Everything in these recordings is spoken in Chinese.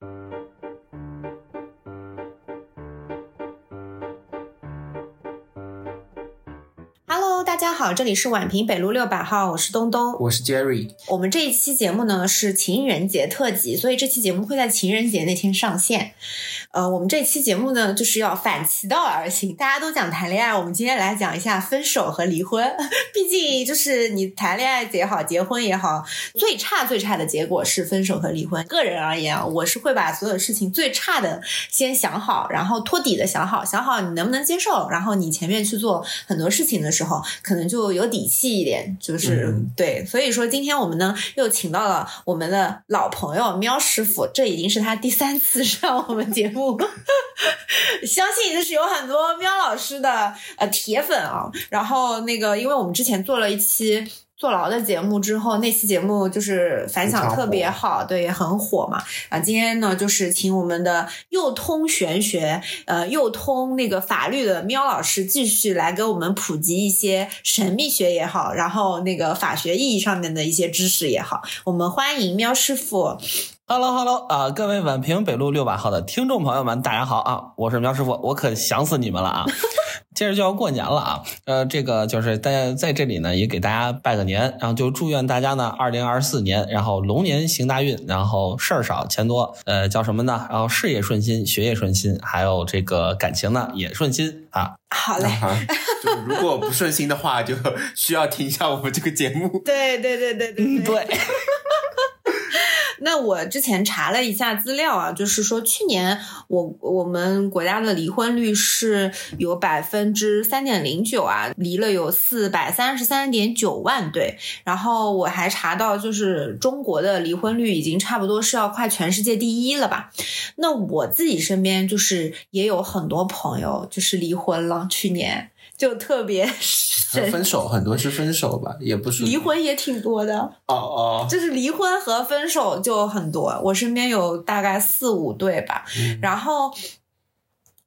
Thank you. 大家好，这里是宛平北路六百号，我是东东，我是 Jerry。我们这一期节目呢是情人节特辑，所以这期节目会在情人节那天上线。呃，我们这期节目呢就是要反其道而行，大家都讲谈恋爱，我们今天来讲一下分手和离婚。毕竟就是你谈恋爱也好，结婚也好，最差最差的结果是分手和离婚。个人而言啊，我是会把所有事情最差的先想好，然后托底的想好，想好你能不能接受，然后你前面去做很多事情的时候。可能就有底气一点，就是对，所以说今天我们呢又请到了我们的老朋友喵师傅，这已经是他第三次 上我们节目，相信就是有很多喵老师的呃铁粉啊，然后那个因为我们之前做了一期。坐牢的节目之后，那期节目就是反响特别好，对，也很火嘛。啊，今天呢，就是请我们的又通玄学，呃，又通那个法律的喵老师，继续来给我们普及一些神秘学也好，然后那个法学意义上面的一些知识也好。我们欢迎喵师傅。Hello，Hello 啊，各位宛平北路六百号的听众朋友们，大家好啊，我是苗师傅，我可想死你们了啊！接着就要过年了啊，呃，这个就是大家在这里呢，也给大家拜个年，然后就祝愿大家呢，二零二四年，然后龙年行大运，然后事儿少钱多，呃，叫什么呢？然后事业顺心，学业顺心，还有这个感情呢也顺心啊。好嘞，就如果不顺心的话，就需要听一下我们这个节目。对对对对对对。那我之前查了一下资料啊，就是说去年我我们国家的离婚率是有百分之三点零九啊，离了有四百三十三点九万对。然后我还查到，就是中国的离婚率已经差不多是要快全世界第一了吧？那我自己身边就是也有很多朋友就是离婚了，去年就特别。分手很多是分手吧，也不是。离婚也挺多的。哦哦，就是离婚和分手就很多，我身边有大概四五对吧，然后，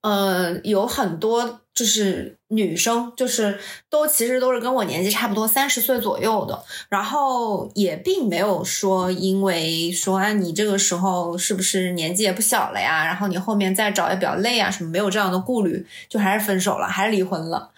呃，有很多就是女生，就是都其实都是跟我年纪差不多，三十岁左右的，然后也并没有说因为说啊你这个时候是不是年纪也不小了呀，然后你后面再找也比较累啊什么，没有这样的顾虑，就还是分手了，还是离婚了。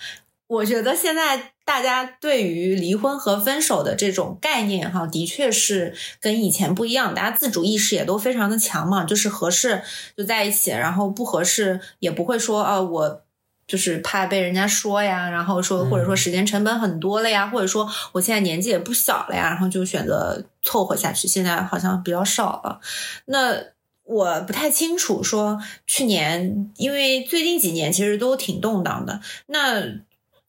我觉得现在大家对于离婚和分手的这种概念，哈，的确是跟以前不一样。大家自主意识也都非常的强嘛，就是合适就在一起，然后不合适也不会说啊，我就是怕被人家说呀，然后说或者说时间成本很多了呀，或者说我现在年纪也不小了呀，然后就选择凑合下去。现在好像比较少了。那我不太清楚，说去年因为最近几年其实都挺动荡的，那。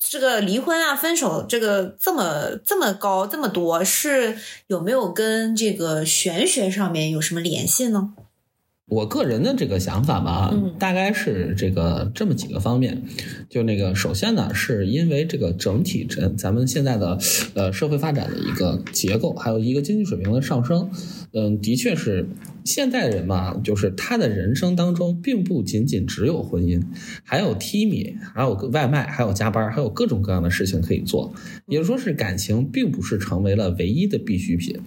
这个离婚啊、分手这个这么这么高这么多，是有没有跟这个玄学上面有什么联系呢？我个人的这个想法吧，大概是这个这么几个方面。就那个，首先呢，是因为这个整体咱咱们现在的呃社会发展的一个结构，还有一个经济水平的上升。嗯，的确是现代人嘛，就是他的人生当中并不仅仅只有婚姻，还有 T 米，还有外卖，还有加班，还有各种各样的事情可以做。也就说是感情并不是成为了唯一的必需品。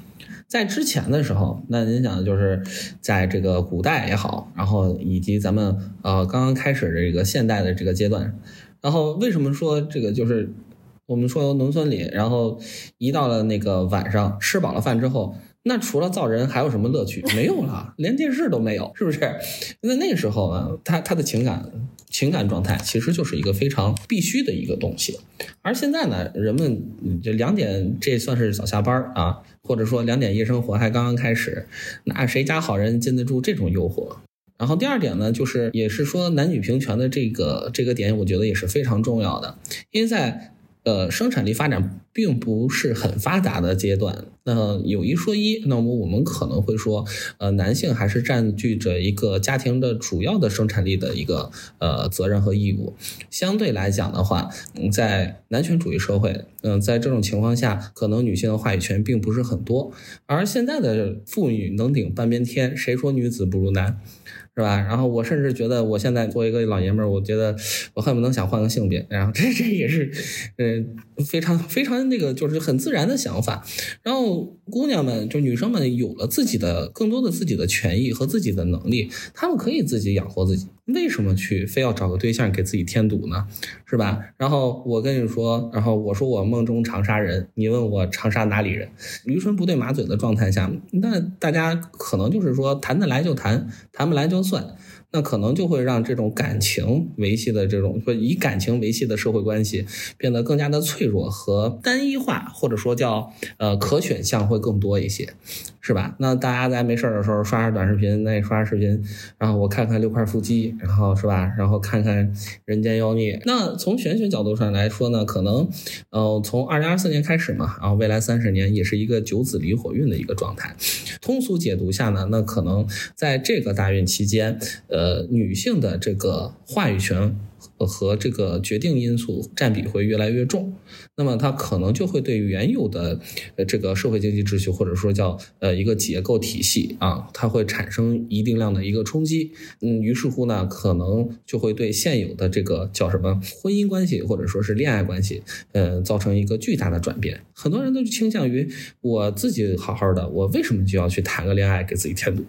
在之前的时候，那您想，就是在这个古代也好，然后以及咱们呃刚刚开始这个现代的这个阶段，然后为什么说这个就是我们说农村里，然后一到了那个晚上吃饱了饭之后，那除了造人还有什么乐趣？没有了，连电视都没有，是不是？那那时候啊，他他的情感情感状态其实就是一个非常必须的一个东西，而现在呢，人们这两点这算是早下班啊。或者说两点夜生活还刚刚开始，那谁家好人禁得住这种诱惑？然后第二点呢，就是也是说男女平权的这个这个点，我觉得也是非常重要的，因为在。呃，生产力发展并不是很发达的阶段，那有一说一，那么我们可能会说，呃，男性还是占据着一个家庭的主要的生产力的一个呃责任和义务。相对来讲的话，在男权主义社会，嗯，在这种情况下，可能女性的话语权并不是很多。而现在的妇女能顶半边天，谁说女子不如男？是吧？然后我甚至觉得，我现在作为一个老爷们儿，我觉得我恨不能想换个性别。然后这这也是，呃，非常非常那个就是很自然的想法。然后姑娘们就女生们有了自己的更多的自己的权益和自己的能力，她们可以自己养活自己。为什么去非要找个对象给自己添堵呢？是吧？然后我跟你说，然后我说我梦中长沙人，你问我长沙哪里人？驴唇不对马嘴的状态下，那大家可能就是说谈得来就谈，谈不来就算。那可能就会让这种感情维系的这种，说以感情维系的社会关系变得更加的脆弱和单一化，或者说叫呃可选项会更多一些，是吧？那大家在没事的时候刷刷短视频，那刷视频，然后我看看六块腹肌，然后是吧？然后看看人间妖孽。那从玄学角度上来说呢，可能呃从二零二四年开始嘛，然后未来三十年也是一个九子离火运的一个状态。通俗解读下呢，那可能在这个大运期间，呃，女性的这个话语权和这个决定因素占比会越来越重，那么它可能就会对原有的呃这个社会经济秩序或者说叫呃一个结构体系啊，它会产生一定量的一个冲击。嗯，于是乎呢，可能就会对现有的这个叫什么婚姻关系或者说是恋爱关系，呃，造成一个巨大的转变。很多人都倾向于我自己好好的，我为什么就要去谈个恋爱给自己添堵，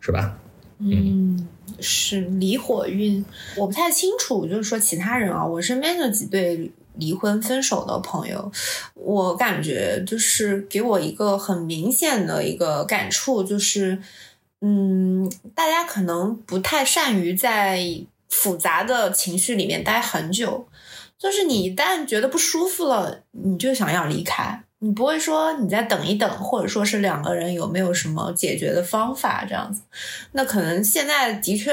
是吧？嗯，是离火运，我不太清楚，就是说其他人啊，我身边的几对离婚分手的朋友，我感觉就是给我一个很明显的一个感触，就是，嗯，大家可能不太善于在复杂的情绪里面待很久，就是你一旦觉得不舒服了，你就想要离开。你不会说你再等一等，或者说是两个人有没有什么解决的方法这样子？那可能现在的确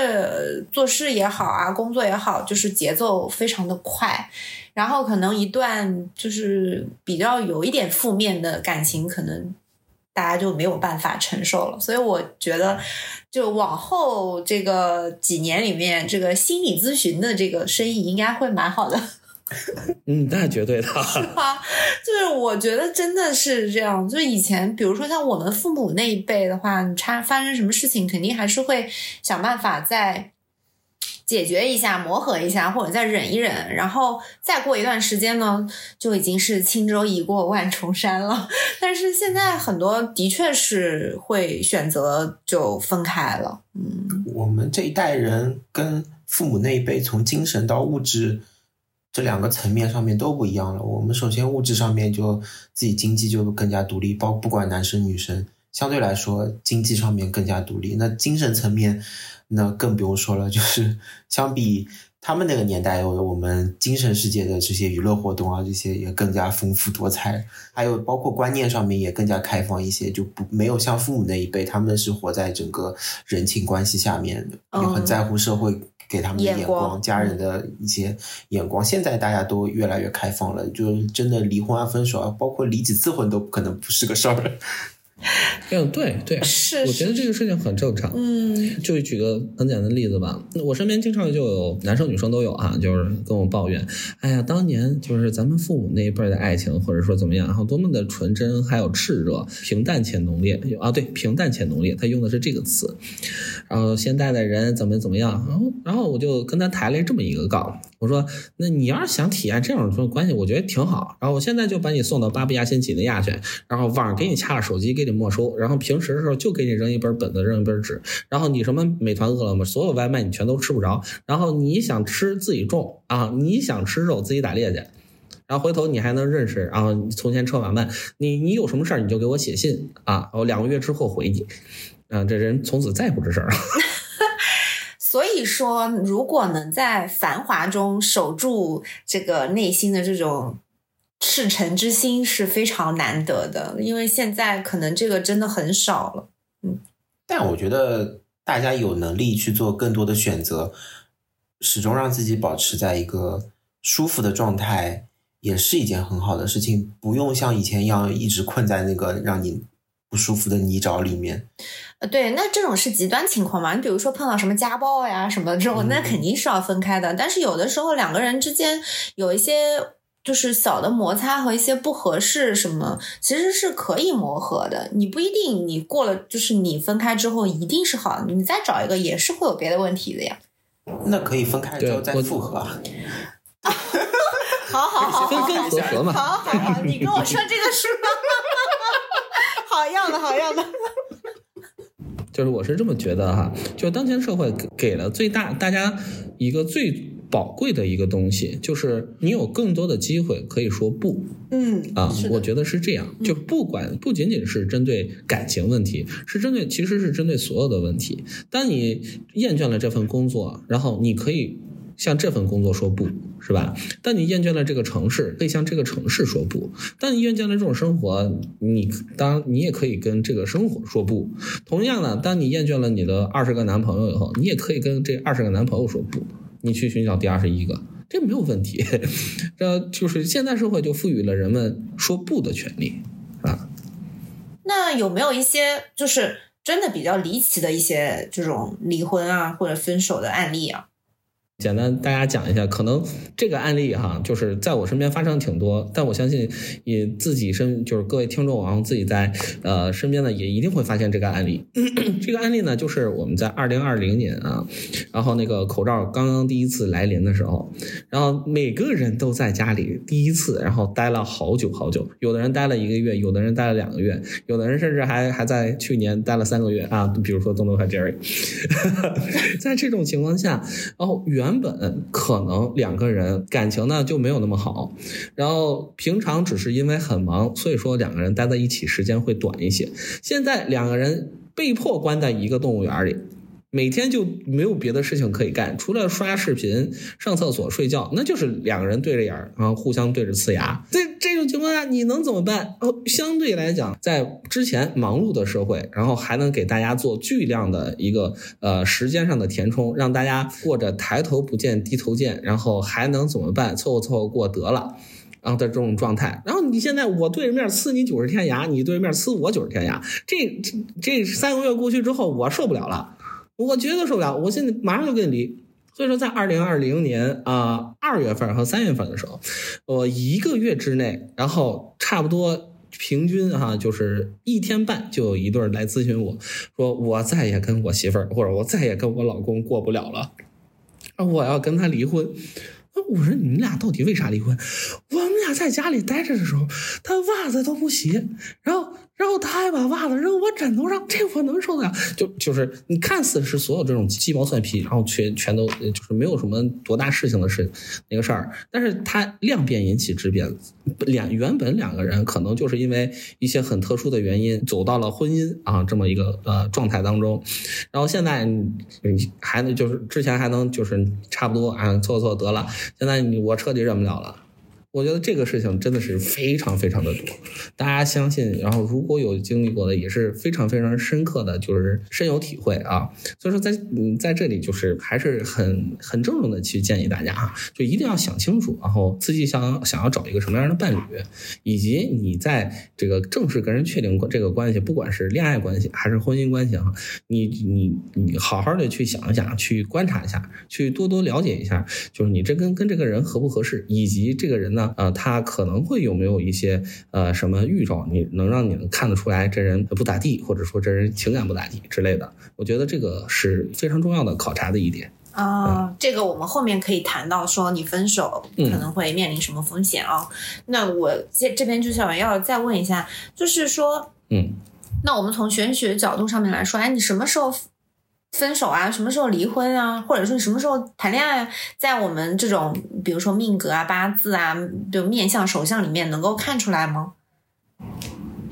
做事也好啊，工作也好，就是节奏非常的快，然后可能一段就是比较有一点负面的感情，可能大家就没有办法承受了。所以我觉得，就往后这个几年里面，这个心理咨询的这个生意应该会蛮好的。嗯，那绝对的。啊，就是我觉得真的是这样。就是以前，比如说像我们父母那一辈的话，你差发生什么事情，肯定还是会想办法再解决一下、磨合一下，或者再忍一忍，然后再过一段时间呢，就已经是轻舟已过万重山了。但是现在很多的确是会选择就分开了。嗯，我们这一代人跟父母那一辈，从精神到物质这两个层面上面都不一样了。我们首先物质上面就自己经济就更加独立，包不管男生女生，相对来说经济上面更加独立。那精神层面，那更不用说了，就是相比他们那个年代，我们精神世界的这些娱乐活动啊，这些也更加丰富多彩，还有包括观念上面也更加开放一些，就不没有像父母那一辈，他们是活在整个人情关系下面的，也很在乎社会。给他们的眼光，家人的一些眼光。现在大家都越来越开放了，就真的离婚啊、分手啊，包括离几次婚都可能不是个事儿。嗯，对对，是，我觉得这个事情很正常。嗯，就举个很简单的例子吧，我身边经常就有男生女生都有啊，就是跟我抱怨，哎呀，当年就是咱们父母那一辈的爱情，或者说怎么样，然后多么的纯真，还有炽热，平淡且浓烈啊，对，平淡且浓烈，他用的是这个词。然后现在的人怎么怎么样，然后然后我就跟他抬了这么一个杠，我说，那你要是想体验这种关系，我觉得挺好。然后我现在就把你送到巴布亚新几内亚去，然后网上给你掐了手机，给你没收，然后平时的时候就给你扔一本本子，扔一本纸，然后你什么美团、饿了么，所有外卖你全都吃不着。然后你想吃自己种啊，你想吃肉自己打猎去，然后回头你还能认识，然后从前车马慢，你你有什么事儿你就给我写信啊，我两个月之后回你。啊，这人从此再也不吱声了。所以说，如果能在繁华中守住这个内心的这种赤诚之心，是非常难得的。因为现在可能这个真的很少了。嗯，但我觉得大家有能力去做更多的选择，始终让自己保持在一个舒服的状态，也是一件很好的事情。不用像以前一样一直困在那个让你不舒服的泥沼里面。呃，对，那这种是极端情况嘛？你比如说碰到什么家暴呀什么这种，那肯定是要分开的。但是有的时候两个人之间有一些就是小的摩擦和一些不合适什么，其实是可以磨合的。你不一定你过了，就是你分开之后一定是好的，你再找一个也是会有别的问题的呀。那可以分开之后再复合啊。好好好，分分合合嘛。好好好，你跟我说这个书，好样的，好样的。就是我是这么觉得哈，就当前社会给了最大大家一个最宝贵的一个东西，就是你有更多的机会可以说不。嗯啊我觉得是这样，就不管不仅仅是针对感情问题，是针对其实是针对所有的问题。当你厌倦了这份工作，然后你可以向这份工作说不，是吧？当你厌倦了这个城市，可以向这个城市说不；当你厌倦了这种生活，你当你也可以跟这个生活说不。同样的，当你厌倦了你的二十个男朋友以后，你也可以跟这二十个男朋友说不，你去寻找第二十一个。这没有问题，这就是现代社会就赋予了人们说不的权利啊。那有没有一些就是真的比较离奇的一些这种离婚啊或者分手的案例啊？简单大家讲一下，可能这个案例哈，就是在我身边发生挺多，但我相信也自己身就是各位听众，然后自己在呃身边呢也一定会发现这个案例。这个案例呢，就是我们在二零二零年啊，然后那个口罩刚刚第一次来临的时候，然后每个人都在家里第一次，然后待了好久好久，有的人待了一个月，有的人待了两个月，有的人甚至还还在去年待了三个月啊，比如说东东和 Jerry，在这种情况下，然后原原本可能两个人感情呢就没有那么好，然后平常只是因为很忙，所以说两个人待在一起时间会短一些。现在两个人被迫关在一个动物园里。每天就没有别的事情可以干，除了刷视频、上厕所、睡觉，那就是两个人对着眼儿，然后互相对着呲牙。这这种情况下，你能怎么办？哦，相对来讲，在之前忙碌的社会，然后还能给大家做巨量的一个呃时间上的填充，让大家过着抬头不见低头见，然后还能怎么办？凑合凑合过得了。然后的这种状态，然后你现在我对着面呲你九十天牙，你对着面呲我九十天牙，这这这三个月过去之后，我受不了了。我绝对受不了，我现在马上就跟你离。所以说，在二零二零年啊二、月份和三月份的时候，我一个月之内，然后差不多平均哈、就是一天半就有一对来咨询我说，我再也跟我媳妇儿或者我再也跟我老公过不了了，我要跟他离婚。我说你们俩到底为啥离婚？我们俩在家里待着的时候，他袜子都不洗，然后然后他还把袜子扔我枕头上，这我能受得了？就就是你看似是所有这种鸡毛蒜皮，然后全全都就是没有什么多大事情的事那个事儿，但是他量变引起质变，两原本两个人可能就是因为一些很特殊的原因走到了婚姻啊这么一个呃状态当中，然后现在你还能就是之前还能就是差不多啊凑合凑合得了，现在你我彻底忍不了了。我觉得这个事情真的是非常非常的多，大家相信，然后如果有经历过的，也是非常非常深刻的，就是深有体会啊。所以说在嗯在这里就是还是很很郑重的去建议大家啊，就一定要想清楚，然后自己想想要找一个什么样的伴侣，以及你在这个正式跟人确定过这个关系，不管是恋爱关系还是婚姻关系啊，你你你好好的去想一想，去观察一下，去多多了解一下，就是你这跟跟这个人合不合适，以及这个人呢，呃，他可能会有没有一些呃什么预兆，你能让你能看得出来这人不咋地，或者说这人情感不咋地之类的。我觉得这个是非常重要的考察的一点。啊，这个我们后面可以谈到，说你分手可能会面临什么风险啊？那我这这边就想要再问一下，就是说，嗯，那我们从玄学角度上面来说，哎，你什么时候分手啊？什么时候离婚啊？或者说你什么时候谈恋爱啊？在我们这种比如说命格啊、八字啊，就面相、手相里面能够看出来吗？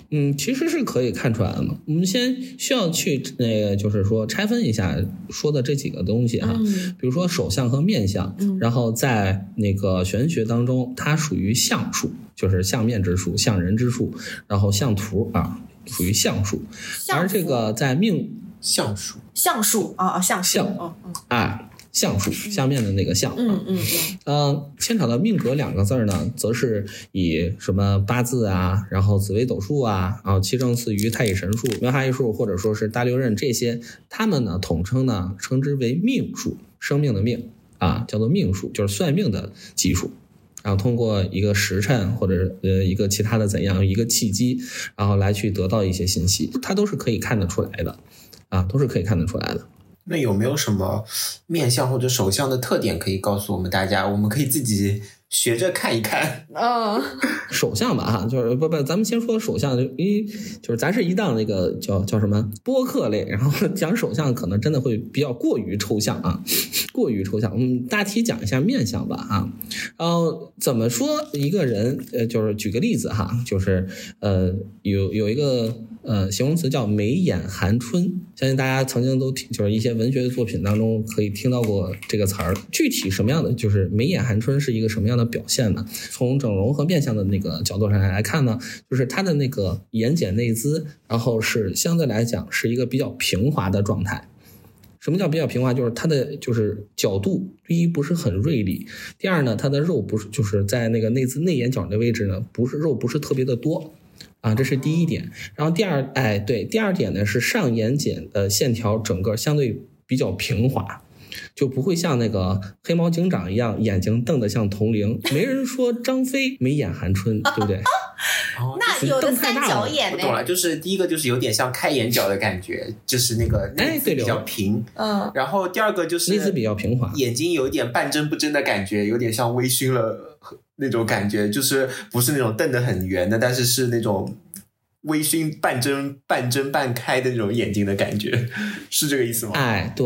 嗯，其实是可以看出来的嘛。我们先需要去那个，就是说拆分一下说的这几个东西哈。嗯比如说手相和面相，嗯然后在那个玄学当中，它属于相术，就是相面之术、相人之术，然后相图啊，属于相术。相而这个在命相术，相术啊啊，相术，相嗯。嗯啊相术相面的那个相，嗯嗯嗯。呃，牵扯到命格两个字儿呢，则是以什么八字啊，然后紫微斗数啊，然后七正四余、太乙神术、苗哈易数，或者说是大六壬这些，他们呢统称呢称之为命数，生命的命啊，叫做命数，就是算命的技术。然后通过一个时辰或者呃一个其他的怎样一个契机，然后来去得到一些信息，它都是可以看得出来的，啊，都是可以看得出来的。那有没有什么面相或者手相的特点可以告诉我们大家？我们可以自己学着看一看。嗯，手相吧哈，就是不不，咱们先说手相，就一就是咱是一档那个叫叫什么播客类，然后讲手相可能真的会比较过于抽象啊，过于抽象。我们，大体讲一下面相吧啊，然后怎么说一个人呃，就是举个例子哈，就是呃有有一个呃形容词叫眉眼含春，相信大家曾经都听，就是一些文学的作品当中可以听到过这个词儿。具体什么样的就是眉眼含春是一个什么样的表现呢？从整容和面相的那个角度上来看呢，就是他的那个眼睑内眦，然后是相对来讲是一个比较平滑的状态。什么叫比较平滑？就是它的就是角度，第一不是很锐利，第二呢，它的肉不是就是在那个内眦内眼角的位置呢，不是肉不是特别的多，啊，这是第一点。然后第二，哎，对，第二点呢是上眼睑的线条整个相对比较平滑。就不会像那个黑猫警长一样，眼睛瞪得像铜铃。没人说张飞眉眼含春，对不对？那有的三角眼呢？我懂了，就是第一个就是有点像开眼角的感觉，就是那个哎，对，比较平。嗯。然后第二个就是内眦比较平滑，眼睛有一点半睁不睁的感觉，有点像微醺了那种感觉，就是不是那种瞪得很圆的，但是是那种。微醺半睁半睁半开的那种眼睛的感觉，是这个意思吗？哎，对，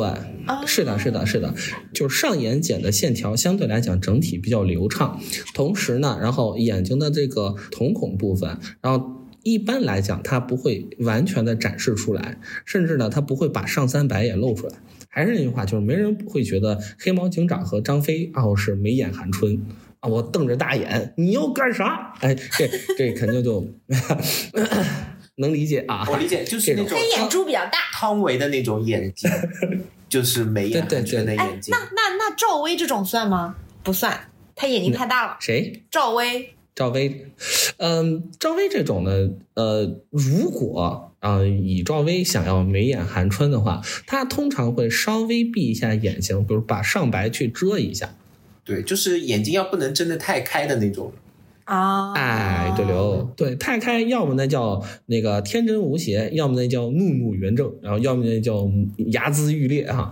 是的，是的，是的，就是上眼睑的线条相对来讲整体比较流畅，同时呢，然后眼睛的这个瞳孔部分，然后一般来讲它不会完全的展示出来，甚至呢，它不会把上三白也露出来。还是那句话，就是没人会觉得黑猫警长和张飞然后是眉眼含春。啊！我瞪着大眼，你要干啥？哎，这这肯定就 能理解啊。我理解，就是那种黑眼珠比较大，汤唯的那种眼睛，就是眉眼对对的眼睛。那那那赵薇这种算吗？不算，她眼睛太大了。谁？赵薇。赵薇，嗯，赵薇这种呢，呃，如果啊以赵薇想要眉眼含春的话，她通常会稍微闭一下眼睛，比如把上白去遮一下。对，就是眼睛要不能睁得太开的那种啊！哎，对刘，对太开，要么那叫那个天真无邪，要么那叫怒目圆睁，然后要么那叫睚眦欲裂哈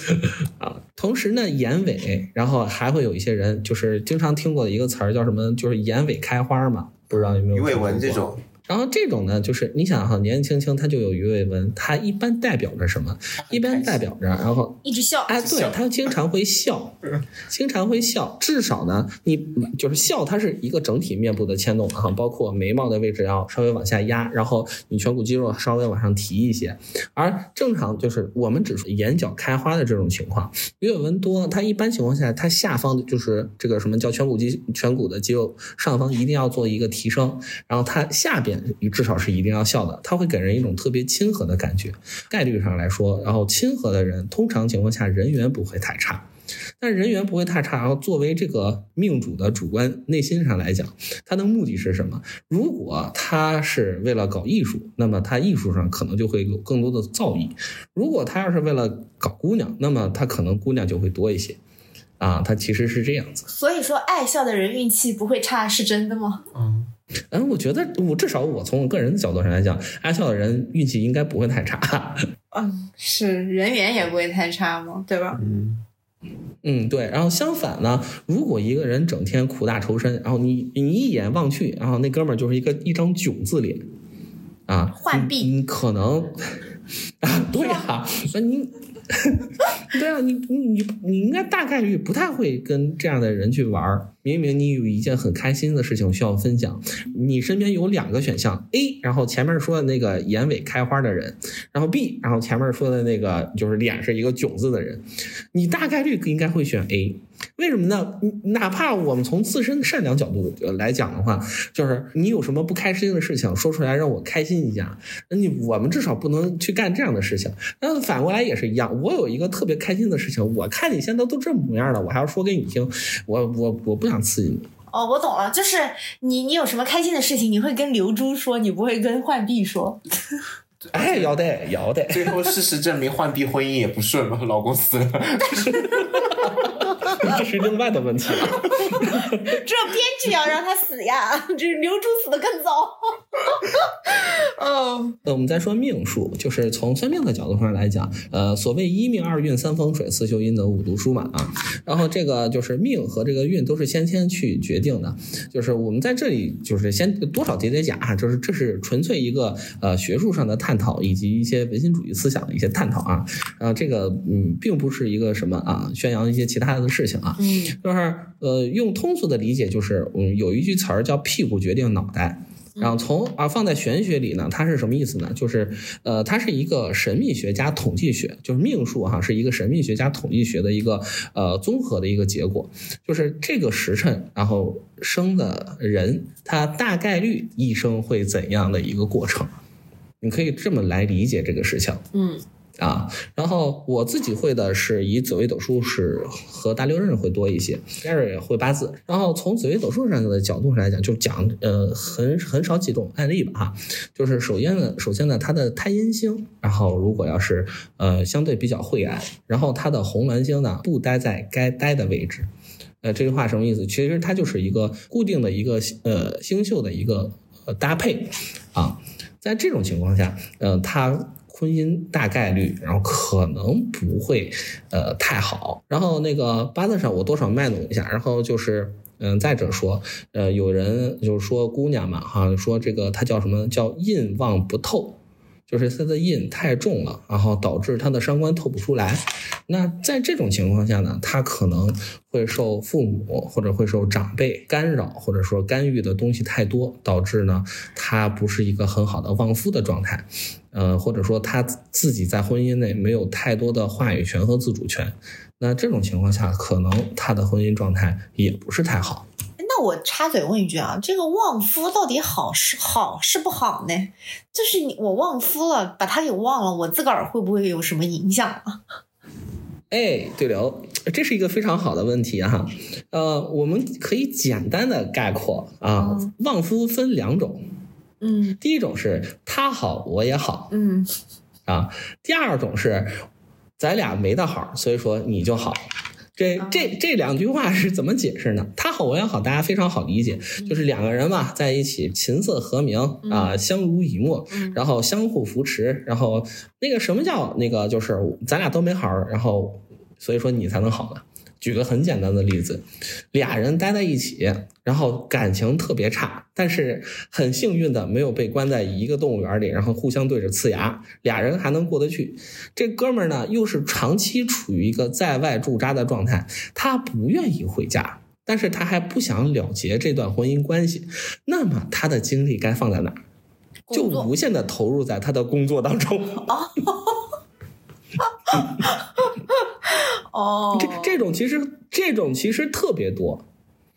啊！同时呢，眼尾，然后还会有一些人，就是经常听过的一个词儿叫什么，就是眼尾开花嘛，不知道有没有？鱼尾纹这种。然后这种呢，就是你想哈，年纪轻轻他就有鱼尾纹，他一般代表着什么？一般代表着，然后一直笑。哎，对他经常会笑，经常会笑。至少呢，你就是笑，它是一个整体面部的牵动哈，包括眉毛的位置要稍微往下压，然后你颧骨肌肉稍微往上提一些。而正常就是我们只说眼角开花的这种情况，鱼尾纹多，它一般情况下，它下方的就是这个什么叫颧骨肌颧骨的肌肉上方一定要做一个提升，然后它下边。你至少是一定要笑的，他会给人一种特别亲和的感觉。概率上来说，然后亲和的人，通常情况下人缘不会太差。但人缘不会太差。然后作为这个命主的主观内心上来讲，他的目的是什么？如果他是为了搞艺术，那么他艺术上可能就会有更多的造诣；如果他要是为了搞姑娘，那么他可能姑娘就会多一些。啊，他其实是这样子。所以说，爱笑的人运气不会差，是真的吗？嗯。嗯，我觉得我至少我从我个人的角度上来讲，爱笑的人运气应该不会太差。嗯，是人缘也不会太差吗？对吧？嗯嗯，对。然后相反呢，如果一个人整天苦大仇深，然后你你一眼望去，然后那哥们儿就是一个一张囧字脸啊，浣碧，你可能 啊，对啊，那你。对啊，你你你你应该大概率不太会跟这样的人去玩儿。明明你有一件很开心的事情需要分享，你身边有两个选项：A，然后前面说的那个眼尾开花的人，然后 B，然后前面说的那个就是脸是一个囧字的人，你大概率应该会选 A。为什么呢？哪怕我们从自身的善良角度来讲的话，就是你有什么不开心的事情说出来让我开心一下，那你我们至少不能去干这样的事情。那反过来也是一样，我有一个特别开心的事情，我看你现在都这模样了，我还要说给你听，我我我不想哦，我懂了，就是你你有什么开心的事情，你会跟刘珠说，你不会跟浣碧说。哎，要得要得。最后事实证明，浣碧婚姻也不顺嘛，老公死了。这是另外的问题了。这编剧要让他死呀，这刘珠死的更早。哦，那，我们再说命数，就是从算命的角度上来讲，呃，所谓一命二运三风水四修阴德五读书嘛啊，然后这个就是命和这个运都是先天去决定的，就是我们在这里就是先多少叠叠假哈，就是这是纯粹一个呃学术上的探讨以及一些唯心主义思想的一些探讨啊，啊，这个嗯，并不是一个什么啊宣扬一些其他的事情啊，嗯就是呃用通俗的理解就是嗯有一句词儿叫屁股决定脑袋。然后从啊放在玄学里呢，它是什么意思呢？就是呃，它是一个神秘学加统计学，就是命数哈，是一个神秘学加统计学的一个呃综合的一个结果。就是这个时辰，然后生的人，他大概率一生会怎样的一个过程？你可以这么来理解这个事情。嗯啊，然后我自己会的是以紫微斗数是和大六壬会多一些，Gary 也会八字。然后从紫微斗数上的角度上来讲，就讲呃很很少几种案例吧哈，就是首先呢，首先呢，它的太阴星，然后如果要是呃相对比较晦暗，然后它的红鸾星呢不待在该待的位置，呃这句话什么意思？其实它就是一个固定的一个呃星宿的一个呃搭配啊，在这种情况下，呃他。婚姻大概率，然后可能不会，呃，太好。然后那个八字上我多少卖弄一下，然后就是，嗯，再者说，呃，有人就是说姑娘嘛，哈，说这个她叫什么叫印旺不透，就是他的印太重了，然后导致他的伤官透不出来。那在这种情况下呢，他可能会受父母或者会受长辈干扰，或者说干预的东西太多，导致呢，他不是一个很好的旺夫的状态。呃，或者说他自己在婚姻内没有太多的话语权和自主权，那这种情况下，可能他的婚姻状态也不是太好。那我插嘴问一句啊，这个旺夫到底好是好是不好呢？就是你我旺夫了，把他给忘了，我自个儿会不会有什么影响啊？哎，对了，这是一个非常好的问题哈。呃，我们可以简单的概括啊，嗯旺夫分两种，嗯第一种是他好我也好嗯啊，第二种是咱俩没得好，所以说你就好。这这这两句话是怎么解释呢？他好我也好，大家非常好理解，就是两个人嘛，在一起琴瑟和鸣啊，相濡以沫，嗯然后相互扶持，然后那个什么叫那个就是咱俩都没好，然后所以说你才能好呢。举个很简单的例子，俩人待在一起，然后感情特别差，但是很幸运的没有被关在一个动物园里，然后互相对着呲牙，俩人还能过得去。这哥们儿呢，又是长期处于一个在外驻扎的状态，他不愿意回家，但是他还不想了结这段婚姻关系，那么他的精力该放在哪儿？就无限的投入在他的工作当中。哦，这这种其实这种其实特别多。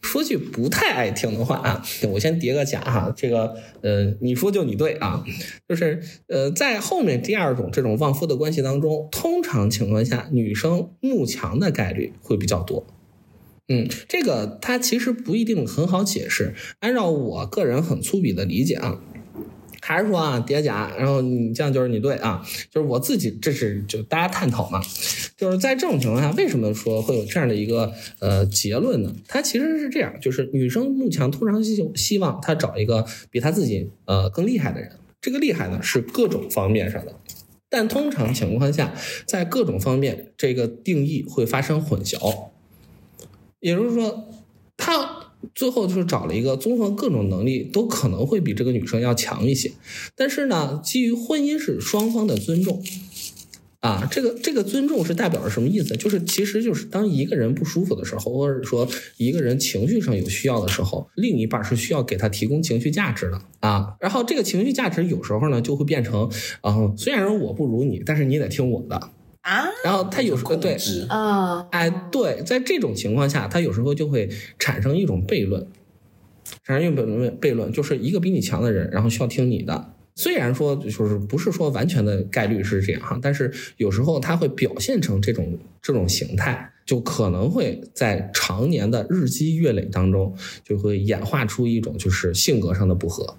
说句不太爱听的话啊，我先叠个假哈，这个呃，你说就你对啊，就是呃，在后面第二种这种旺夫的关系当中，通常情况下，女生慕强的概率会比较多。嗯，这个它其实不一定很好解释。按照我个人很粗鄙的理解啊，还是说啊叠假，然后你这样就是你对啊，就是我自己这是就大家探讨嘛，就是在这种情况下，为什么说会有这样的一个呃结论呢？它其实是这样，就是女生慕强通常希希望她找一个比她自己呃更厉害的人，这个厉害呢是各种方面上的。但通常情况下，在各种方面，这个定义会发生混淆。也就是说，最后就是找了一个综合各种能力都可能会比这个女生要强一些，但是呢，基于婚姻是双方的尊重。啊，这个这个尊重是代表着什么意思？就是其实就是当一个人不舒服的时候，或者说一个人情绪上有需要的时候，另一半是需要给他提供情绪价值的啊。然后这个情绪价值有时候呢就会变成，啊，虽然说我不如你，但是你得听我的。啊，然后他有时候对，制嗯，哎，对，在这种情况下，他有时候就会产生一种悖论，产生一种悖论，悖论就是一个比你强的人，然后需要听你的。虽然说就是不是说完全的概率是这样哈，但是有时候他会表现成这种这种形态，就可能会在常年的日积月累当中，就会演化出一种就是性格上的不合。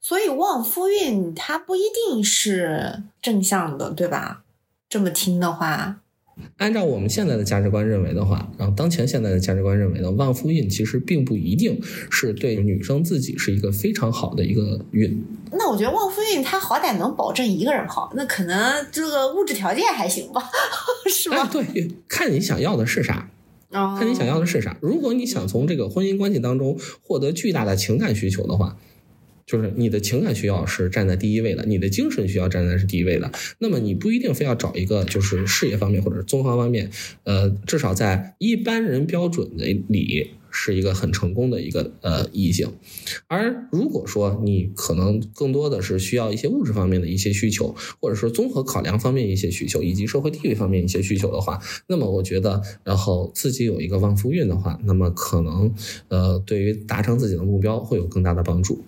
所以旺夫运它不一定是正向的，对吧？这么听的话，按照我们现在的价值观认为的话，然后当前现在的价值观认为呢，旺夫运其实并不一定是对女生自己是一个非常好的一个运。那我觉得旺夫运它好歹能保证一个人好，那可能这个物质条件还行吧，是哎，吗？对，看你想要的是啥。哦看你想要的是啥。如果你想从这个婚姻关系当中获得巨大的情感需求的话，就是你的情感需要是站在第一位的，你的精神需要站在是第一位的。那么你不一定非要找一个就是事业方面或者综合方面，呃，至少在一般人标准的里是一个很成功的一个呃异性。而如果说你可能更多的是需要一些物质方面的一些需求，或者说综合考量方面一些需求，以及社会地位方面一些需求的话，那么我觉得，然后自己有一个旺夫运的话，那么可能呃对于达成自己的目标会有更大的帮助。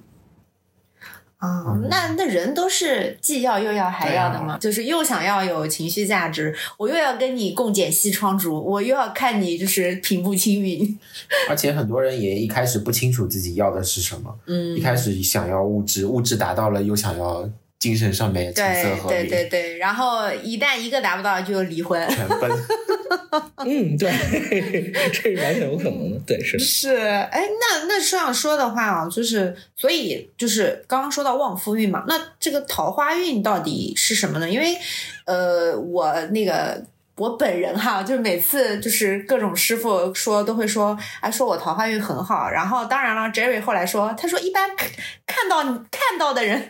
啊、那那人都是既要又要还要的嘛，就是又想要有情绪价值，我又要跟你共剪西窗烛，我又要看你就是平步青云。而且很多人也一开始不清楚自己要的是什么，嗯。一，开始想要物质，物质达到了又想要精神上面琴瑟对对和鸣，对对，然后一旦一个达不到就离婚。全奔。嗯，对，这是完全有可能的。对，是。是，哎，那那这样说的话啊，就是所以就是刚刚说到旺夫运嘛，那这个桃花运到底是什么呢？因为呃，我那个。我本人哈，就是每次就是各种师傅说都会说，哎，说我桃花运很好。然后当然了，Jerry 后来说，他说一般看看到看到的人，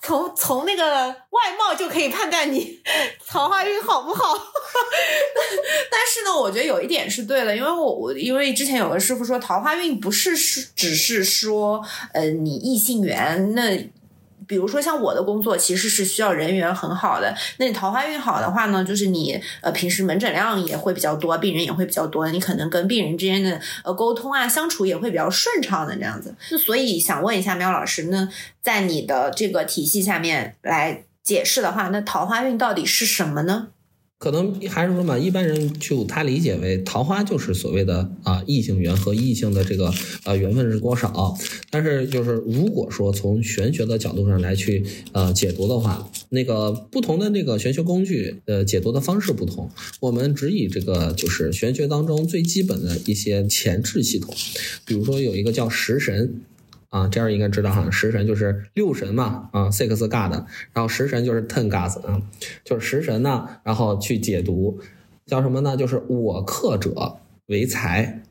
从从那个外貌就可以判断你 桃花运好不好。但是呢，我觉得有一点是对的，因为我我因为之前有个师傅说，桃花运不是是只是说呃你异性缘那。比如说像我的工作其实是需要人缘很好的，那你桃花运好的话呢，就是你呃平时门诊量也会比较多，病人也会比较多，你可能跟病人之间的呃沟通啊相处也会比较顺畅的这样子。那所以想问一下苗老师，那在你的这个体系下面来解释的话，那桃花运到底是什么呢？可能还是说嘛，一般人就他理解为桃花就是所谓的啊异性缘和异性的这个呃缘分是多少，但是就是如果说从玄学的角度上来去呃解读的话，那个不同的那个玄学工具呃解读的方式不同，我们只以这个就是玄学当中最基本的一些前置系统，比如说有一个叫食神。啊，这样应该知道哈，食神就是六神嘛，啊，six god，然后食神就是 ten gods 啊，就是食神呢，然后去解读叫什么呢？就是我克者为财，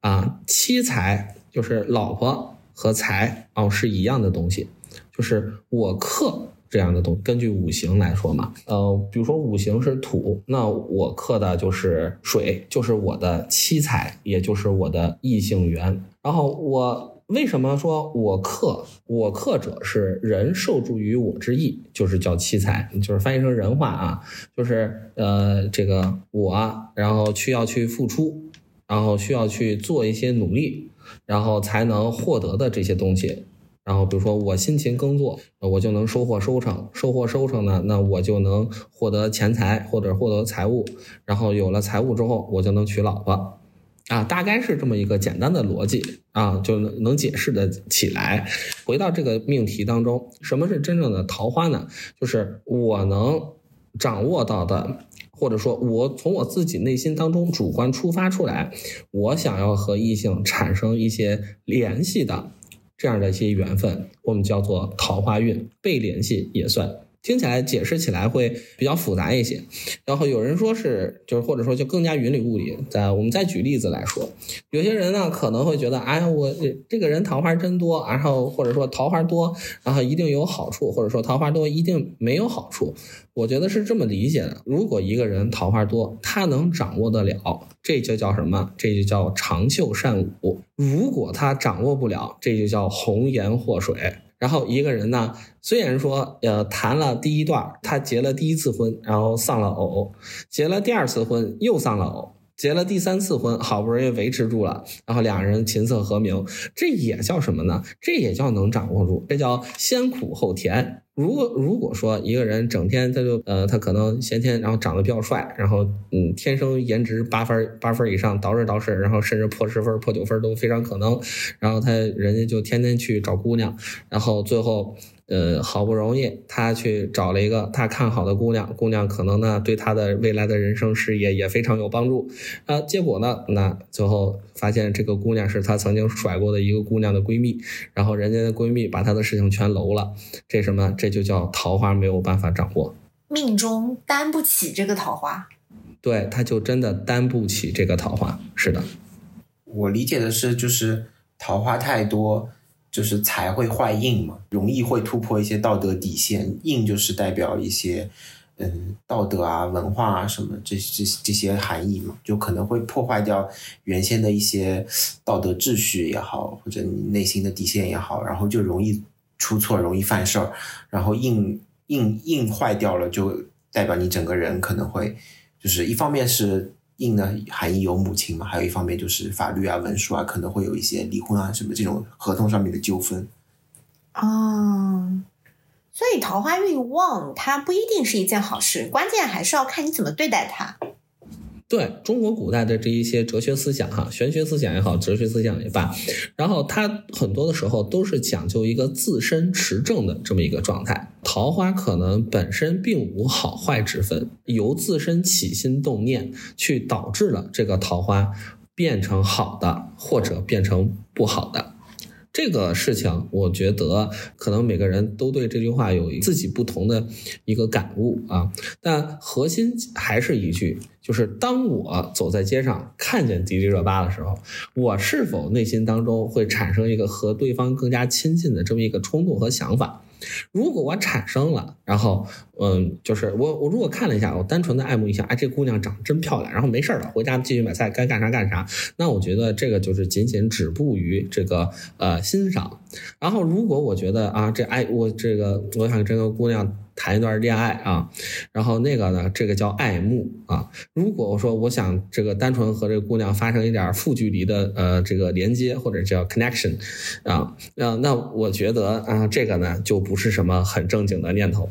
啊，妻财就是老婆和财哦是一样的东西，就是我克这样的东。根据五行来说嘛，呃，比如说五行是土，那我克的就是水，就是我的妻财，也就是我的异性缘。然后我。为什么说我克？我克者是人受助于我之意，就是叫妻财，就是翻译成人话啊，就是呃这个我，然后需要去付出，然后需要去做一些努力，然后才能获得的这些东西。然后比如说我辛勤耕作，我就能收获收成，收获收成呢，那我就能获得钱财或者获得财物，然后有了财物之后，我就能娶老婆。啊，大概是这么一个简单的逻辑啊，就能能解释的起来。回到这个命题当中，什么是真正的桃花呢？就是我能掌握到的，或者说我从我自己内心当中主观出发出来，我想要和异性产生一些联系的这样的一些缘分，我们叫做桃花运，被联系也算。听起来解释起来会比较复杂一些，然后有人说是就是或者说就更加云里雾里。在我们再举例子来说，有些人呢可能会觉得，哎，我这个人桃花真多，然后或者说桃花多，然后一定有好处，或者说桃花多一定没有好处。我觉得是这么理解的：如果一个人桃花多，他能掌握得了，这就叫什么？这就叫长袖善舞；如果他掌握不了，这就叫红颜祸水。然后一个人呢，虽然说呃谈了第一段，他结了第一次婚，然后丧了偶，结了第二次婚又丧了偶，结了第三次婚好不容易维持住了，然后两人琴瑟和鸣，这也叫什么呢？这也叫能掌握住，这叫先苦后甜。如果如果说一个人整天他就呃他可能先天然后长得比较帅，然后嗯天生颜值八分八分以上，捯饬捯饬，然后甚至破十分破九分都非常可能，然后他人家就天天去找姑娘，然后最后。呃，好不容易他去找了一个他看好的姑娘，姑娘可能呢对他的未来的人生事业也非常有帮助，啊，结果呢，那最后发现这个姑娘是他曾经甩过的一个姑娘的闺蜜，然后人家的闺蜜把他的事情全搂了，这什么？这就叫桃花没有办法掌握，命中担不起这个桃花，对，他就真的担不起这个桃花，是的，我理解的是就是桃花太多。就是才会坏印嘛，容易会突破一些道德底线。印就是代表一些，嗯，道德啊、文化啊什么这这这些含义嘛，就可能会破坏掉原先的一些道德秩序也好，或者你内心的底线也好，然后就容易出错，容易犯事儿。然后印印印坏掉了，就代表你整个人可能会，就是一方面是。印呢含义有母亲嘛？还有一方面就是法律啊、文书啊，可能会有一些离婚啊什么这种合同上面的纠纷。哦，所以桃花运旺，它不一定是一件好事，关键还是要看你怎么对待它。对中国古代的这一些哲学思想，哈，玄学思想也好，哲学思想也罢，然后它很多的时候都是讲究一个自身持正的这么一个状态。桃花可能本身并无好坏之分，由自身起心动念去导致了这个桃花变成好的，或者变成不好的。这个事情，我觉得可能每个人都对这句话有自己不同的一个感悟啊。但核心还是一句，就是当我走在街上看见迪丽热巴的时候，我是否内心当中会产生一个和对方更加亲近的这么一个冲动和想法？如果我产生了，然后，嗯，就是我我如果看了一下，我单纯的爱慕一下，哎，这姑娘长得真漂亮，然后没事了，回家继续买菜，该干啥干啥，那我觉得这个就是仅仅止步于这个呃欣赏。然后如果我觉得啊，这哎我这个我想这个姑娘。谈一段恋爱啊，然后那个呢，这个叫爱慕啊。如果我说我想这个单纯和这个姑娘发生一点负距离的呃这个连接或者叫 connection 啊，那那我觉得啊这个呢就不是什么很正经的念头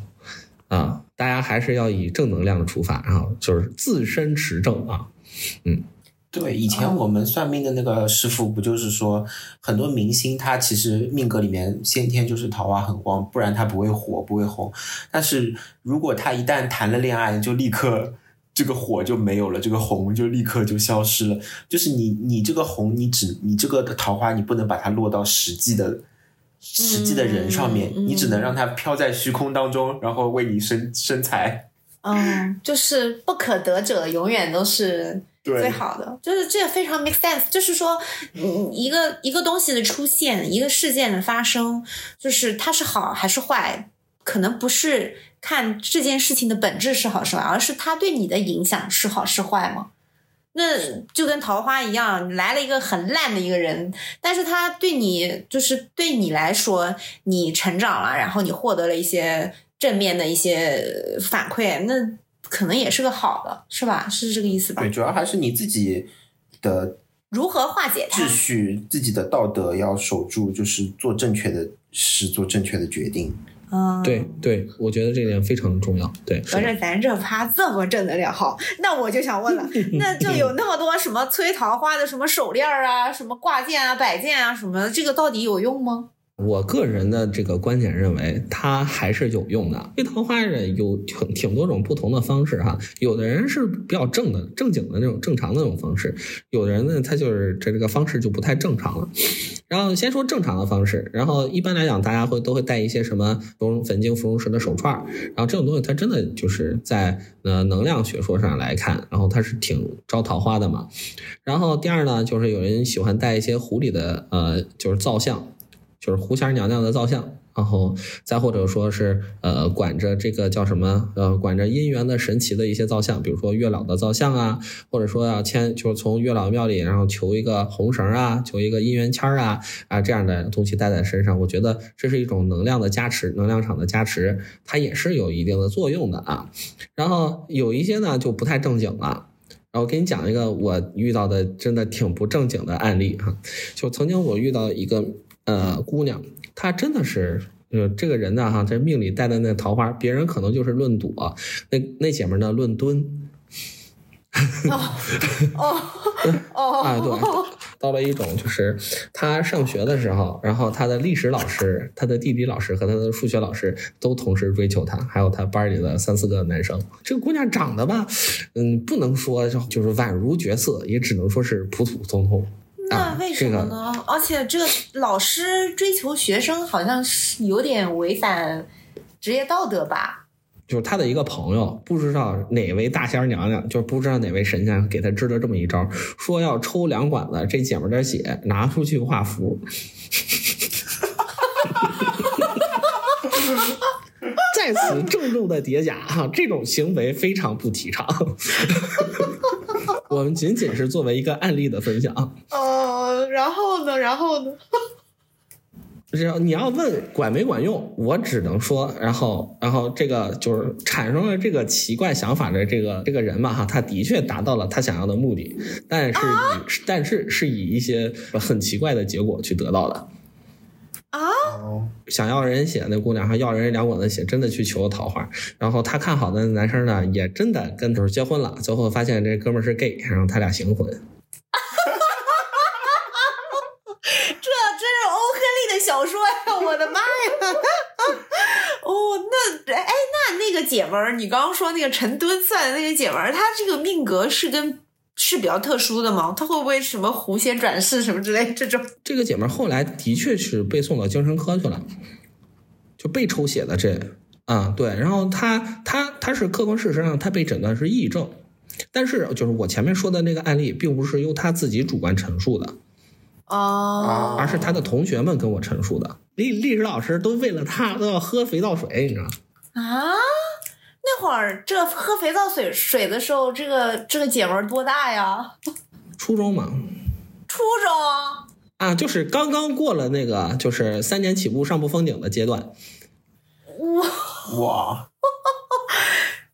啊。大家还是要以正能量的出发，啊就是自身持正啊，嗯。对，以前我们算命的那个师傅不就是说，很多明星他其实命格里面先天就是桃花很旺，不然他不会火不会红。但是如果他一旦谈了恋爱，就立刻这个火就没有了，这个红就立刻就消失了。就是你你这个红，你只你这个桃花，你不能把它落到实际的实际的人上面，你只能让它飘在虚空当中，然后为你生生财。嗯，就是不可得者永远都是。最好的就是这个非常 make sense，就是说，嗯，一个一个东西的出现，一个事件的发生，就是它是好还是坏，可能不是看这件事情的本质是好是坏，而是它对你的影响是好是坏吗？那就跟桃花一样，来了一个很烂的一个人，但是他对你就是对你来说，你成长了，然后你获得了一些正面的一些反馈，那。可能也是个好的，是吧？是这个意思吧？对，主要还是你自己的如何化解秩序，自己的道德要守住，就是做正确的事，做正确的决定。嗯，对对，我觉得这点非常重要。对，合着咱这趴这么正能量，好，那我就想问了，那就有那么多什么催桃花的什么手链啊，什么挂件啊、摆件啊什么的，这个到底有用吗？我个人的这个观点认为，它还是有用的。追桃花有挺挺多种不同的方式哈，有的人是比较正的、正经的那种正常的那种方式，有的人呢，他就是这这个方式就不太正常了。然后先说正常的方式，然后一般来讲，大家会都会带一些什么芙蓉粉晶芙蓉石的手串然后这种东西它真的就是在呃能量学说上来看，然后它是挺招桃花的嘛。然后第二呢，就是有人喜欢带一些狐狸的呃，就是造像。就是狐仙娘娘的造像，然后再或者说是呃管着这个叫什么呃管着姻缘的神奇的一些造像，比如说月老的造像啊，或者说要签就是从月老庙里然后求一个红绳啊，求一个姻缘签啊啊这样的东西带在身上，我觉得这是一种能量的加持，能量场的加持，它也是有一定的作用的啊。然后有一些呢就不太正经了，然后给你讲一个我遇到的真的挺不正经的案例哈，就曾经我遇到一个。呃，姑娘，她真的是就这个人呢哈，这命里带的那桃花，别人可能就是论朵，那那姐们儿呢论蹲。哦哦哦，啊，对，到了一种就是他上学的时候，然后他的历史老师、他的地理老师和他的数学老师都同时追求他，还有他班里的三四个男生。这个姑娘长得吧，嗯，不能说就是宛如绝色，也只能说是普普通通。那为什么呢？而且这个老师追求学生，好像是有点违反职业道德吧？就是他的一个朋友，不知道哪位大仙娘娘，就是不知道哪位神仙给他支了这么一招，说要抽两管子这姐们的血拿出去画符，在此郑重的叠加哈，这种行为非常不提倡。我们仅仅是作为一个案例的分享。呃，然后呢？然后呢？只要你要问管没管用，我只能说，然后，然后这个就是产生了这个奇怪想法的这个这个人嘛，哈，他的确达到了他想要的目的，但是以但是是以一些很奇怪的结果去得到的。啊！想要人血那姑娘，还要人两管子血，真的去求桃花。然后他看好的男生呢，也真的跟就是结婚了。最后发现这哥们是 gay，然后他俩行婚。这真是欧克利的小说呀，我的妈呀！哦，那哎，那那个姐们儿，你刚刚说那个陈敦算的那个姐们儿，她这个命格是跟是比较特殊的吗？她会不会什么狐仙转世什么之类这种？这个姐们儿后来的确是被送到精神科去了，就被抽血的这啊，对。然后她她她是客观事实上她被诊断是抑郁症，但是就是我前面说的那个案例，并不是由她自己主观陈述的。哦，而是他的同学们跟我陈述的，历历史老师都为了他都要喝肥皂水，你知道啊，那会儿这喝肥皂水水的时候，这个这个姐们多大呀？初中嘛。初中。啊，就是刚刚过了那个，就是三年起步上不封顶的阶段。哇哇！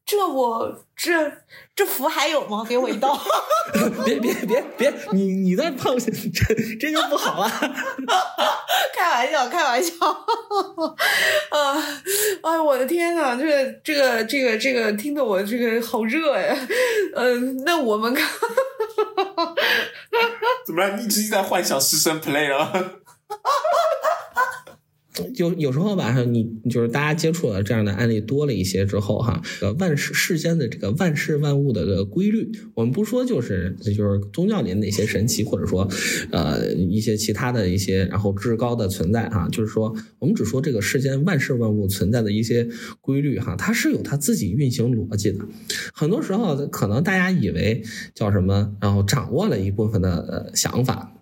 这我这这符还有吗？给我一刀！别别别别！你你再碰，这这就不好了。开玩笑，开玩笑。啊！哎，我的天呐，这个这个这个这个，听得我这个好热呀！嗯，那我们看，怎么了？你一直在幻想师生 play 啊？有有时候吧，你就是大家接触了这样的案例多了一些之后哈，呃，万事世间的这个万事万物的这个规律，我们不说就是就是宗教里哪些神奇，或者说呃一些其他的一些然后至高的存在哈，就是说我们只说这个世间万事万物存在的一些规律哈，它是有它自己运行逻辑的。很多时候可能大家以为叫什么，然后掌握了一部分的想法。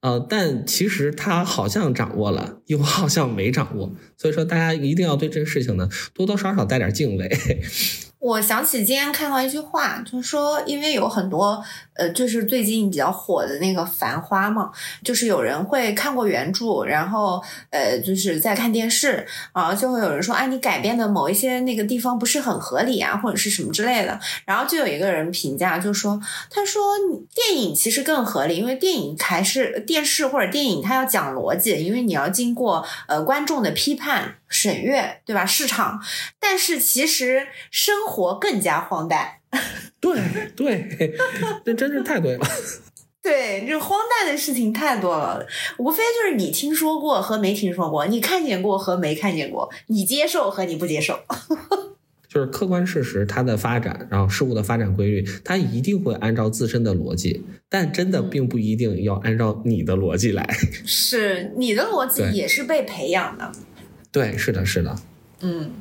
呃，但其实他好像掌握了，又好像没掌握，所以说大家一定要对这个事情呢多多少少带点敬畏。我想起今天看到一句话，就是说，因为有很多呃，就是最近比较火的那个《繁花》嘛，就是有人会看过原著，然后呃，就是在看电视啊，就会有人说，哎，你改编的某一些那个地方不是很合理啊，或者是什么之类的。然后就有一个人评价，就说，他说电影其实更合理，因为电影还是电视或者电影，它要讲逻辑，因为你要经过呃观众的批判。审阅对吧？市场，但是其实生活更加荒诞。对 对，这 真是太对了。对，这荒诞的事情太多了，无非就是你听说过和没听说过，你看见过和没看见过，你接受和你不接受。就是客观事实，它的发展，然后事物的发展规律，它一定会按照自身的逻辑，但真的并不一定要按照你的逻辑来。是你的逻辑也是被培养的。对，是的，是的，嗯，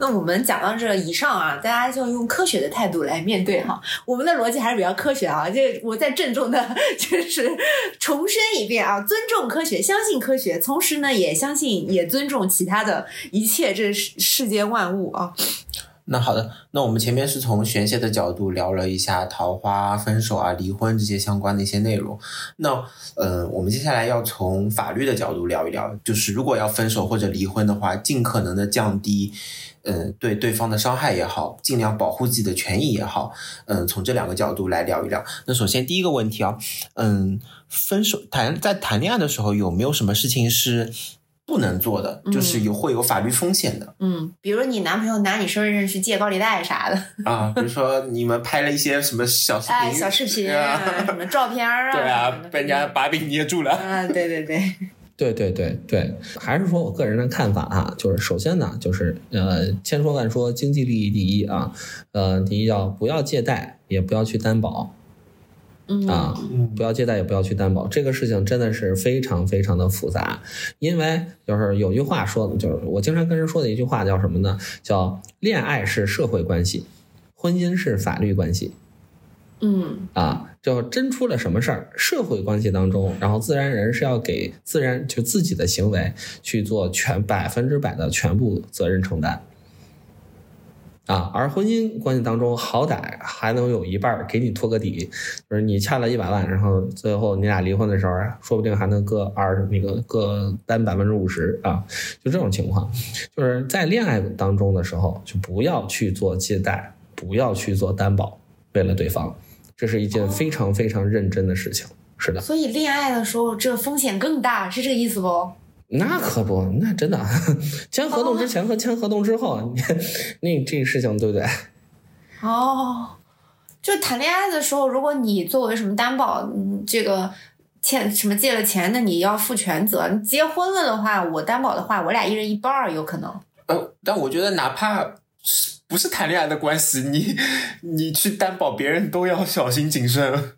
那我们讲到这以上啊，大家就用科学的态度来面对哈。我们的逻辑还是比较科学啊，就我再郑重的 就是重申一遍啊，尊重科学，相信科学，同时呢也相信也尊重其他的一切这世世间万物啊。那好的，那我们前面是从玄学的角度聊了一下桃花、分手啊、离婚这些相关的一些内容。那呃，我们接下来要从法律的角度聊一聊，就是如果要分手或者离婚的话，尽可能的降低，嗯，对对方的伤害也好，尽量保护自己的权益也好，嗯，从这两个角度来聊一聊。那首先第一个问题啊，嗯，分手谈在谈恋爱的时候有没有什么事情是？不能做的，就是有会有法律风险的。嗯，比如你男朋友拿你身份证去借高利贷啥的啊，比如说你们拍了一些什么小视频、小视频啊，什么照片啊，对啊，被人家把柄捏住了。啊，对对对，对对对对，还是说我个人的看法啊，就是首先呢，就是呃，千说万说，经济利益第一啊，呃，第一叫不要借贷，也不要去担保。啊，不要借贷，也不要去担保，这个事情真的是非常非常的复杂。因为就是有句话说的，就是我经常跟人说的一句话叫什么呢？叫恋爱是社会关系，婚姻是法律关系。嗯，啊，就真出了什么事儿，社会关系当中，然后自然人是要给自然就自己的行为去做全百分之百的全部责任承担。啊，而婚姻关系当中，好歹还能有一半给你托个底，就是你欠了一百万，然后最后你俩离婚的时候，说不定还能各二那个各担百分之五十啊，就这种情况，就是在恋爱当中的时候，就不要去做借贷，不要去做担保，为了对方，这是一件非常非常认真的事情。是的，所以恋爱的时候，这风险更大，是这个意思不？那可不，那真的签合同之前和签合同之后，你 那这个事情对不对？哦，就谈恋爱的时候，如果你作为什么担保，这个欠什么借了钱，那你要负全责。结婚了的话，我担保的话，我俩一人一半儿，有可能。呃，但我觉得哪怕是不是谈恋爱的关系，你你去担保别人都要小心谨慎。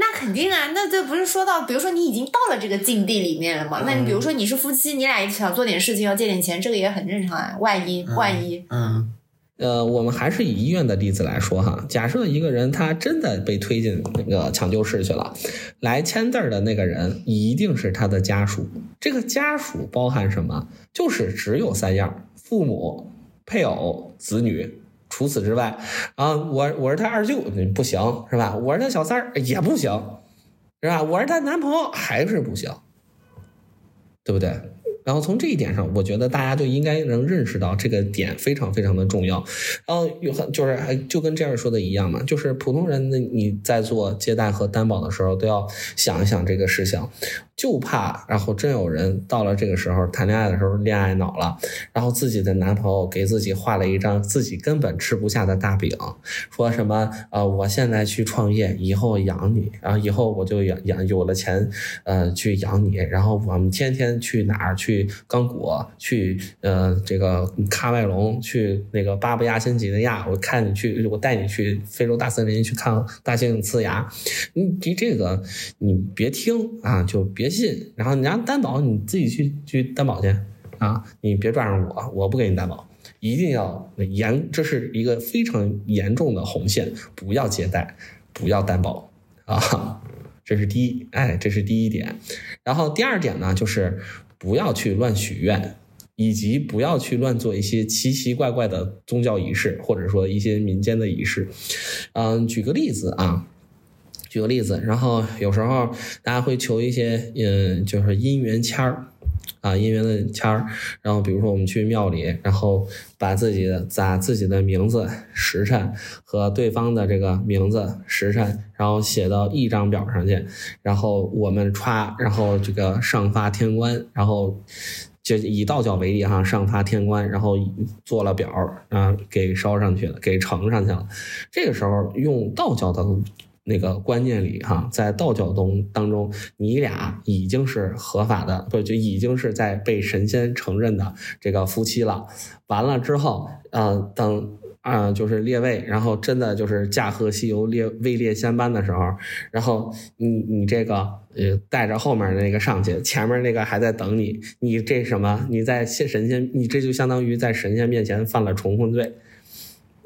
那肯定啊，那这不是说到，比如说你已经到了这个境地里面了嘛？那你比如说你是夫妻，你俩想做点事情要借点钱，这个也很正常啊。万一万一，嗯，呃，我们还是以医院的例子来说哈。假设一个人他真的被推进那个抢救室去了，来签字的那个人一定是他的家属。这个家属包含什么？就是只有三样：父母、配偶、子女。除此之外，啊，我我是他二舅，不行是吧？我是他小三儿也不行，是吧？我是他男朋友还是不行，对不对？然后从这一点上，我觉得大家就应该能认识到这个点非常非常的重要。然后有很就是就跟这样说的一样嘛，就是普通人你在做借贷和担保的时候都要想一想这个事情。就怕，然后真有人到了这个时候谈恋爱的时候恋爱脑了，然后自己的男朋友给自己画了一张自己根本吃不下的大饼，说什么呃，我现在去创业，以后养你，然后以后我就养养有了钱，呃，去养你，然后我们天天去哪儿去刚果，去呃这个喀麦隆，去那个巴布亚新几内亚，我看你去，我带你去非洲大森林去看大猩猩呲牙，你这这个你别听啊，就别。信，然后你让担保，你自己去去担保去啊！你别抓上我，我不给你担保，一定要严，这是一个非常严重的红线，不要借贷，不要担保啊！这是第一，哎，这是第一点。然后第二点呢，就是不要去乱许愿，以及不要去乱做一些奇奇怪怪的宗教仪式，或者说一些民间的仪式。嗯，举个例子啊。举个例子，然后有时候大家会求一些，嗯，就是姻缘签儿，啊，姻缘的签儿。然后比如说我们去庙里，然后把自己的把自己的名字时辰和对方的这个名字时辰，然后写到一张表上去，然后我们歘，然后这个上发天官，然后就以道教为例哈，上发天官，然后做了表啊，给烧上去了，给呈上去了。这个时候用道教的。那个观念里哈，在道教中当中，你俩已经是合法的，不就已经是在被神仙承认的这个夫妻了。完了之后，呃，等啊，就是列位，然后真的就是驾鹤西游列位列仙班的时候，然后你你这个呃带着后面的那个上去，前面那个还在等你，你这什么？你在神仙，你这就相当于在神仙面前犯了重婚罪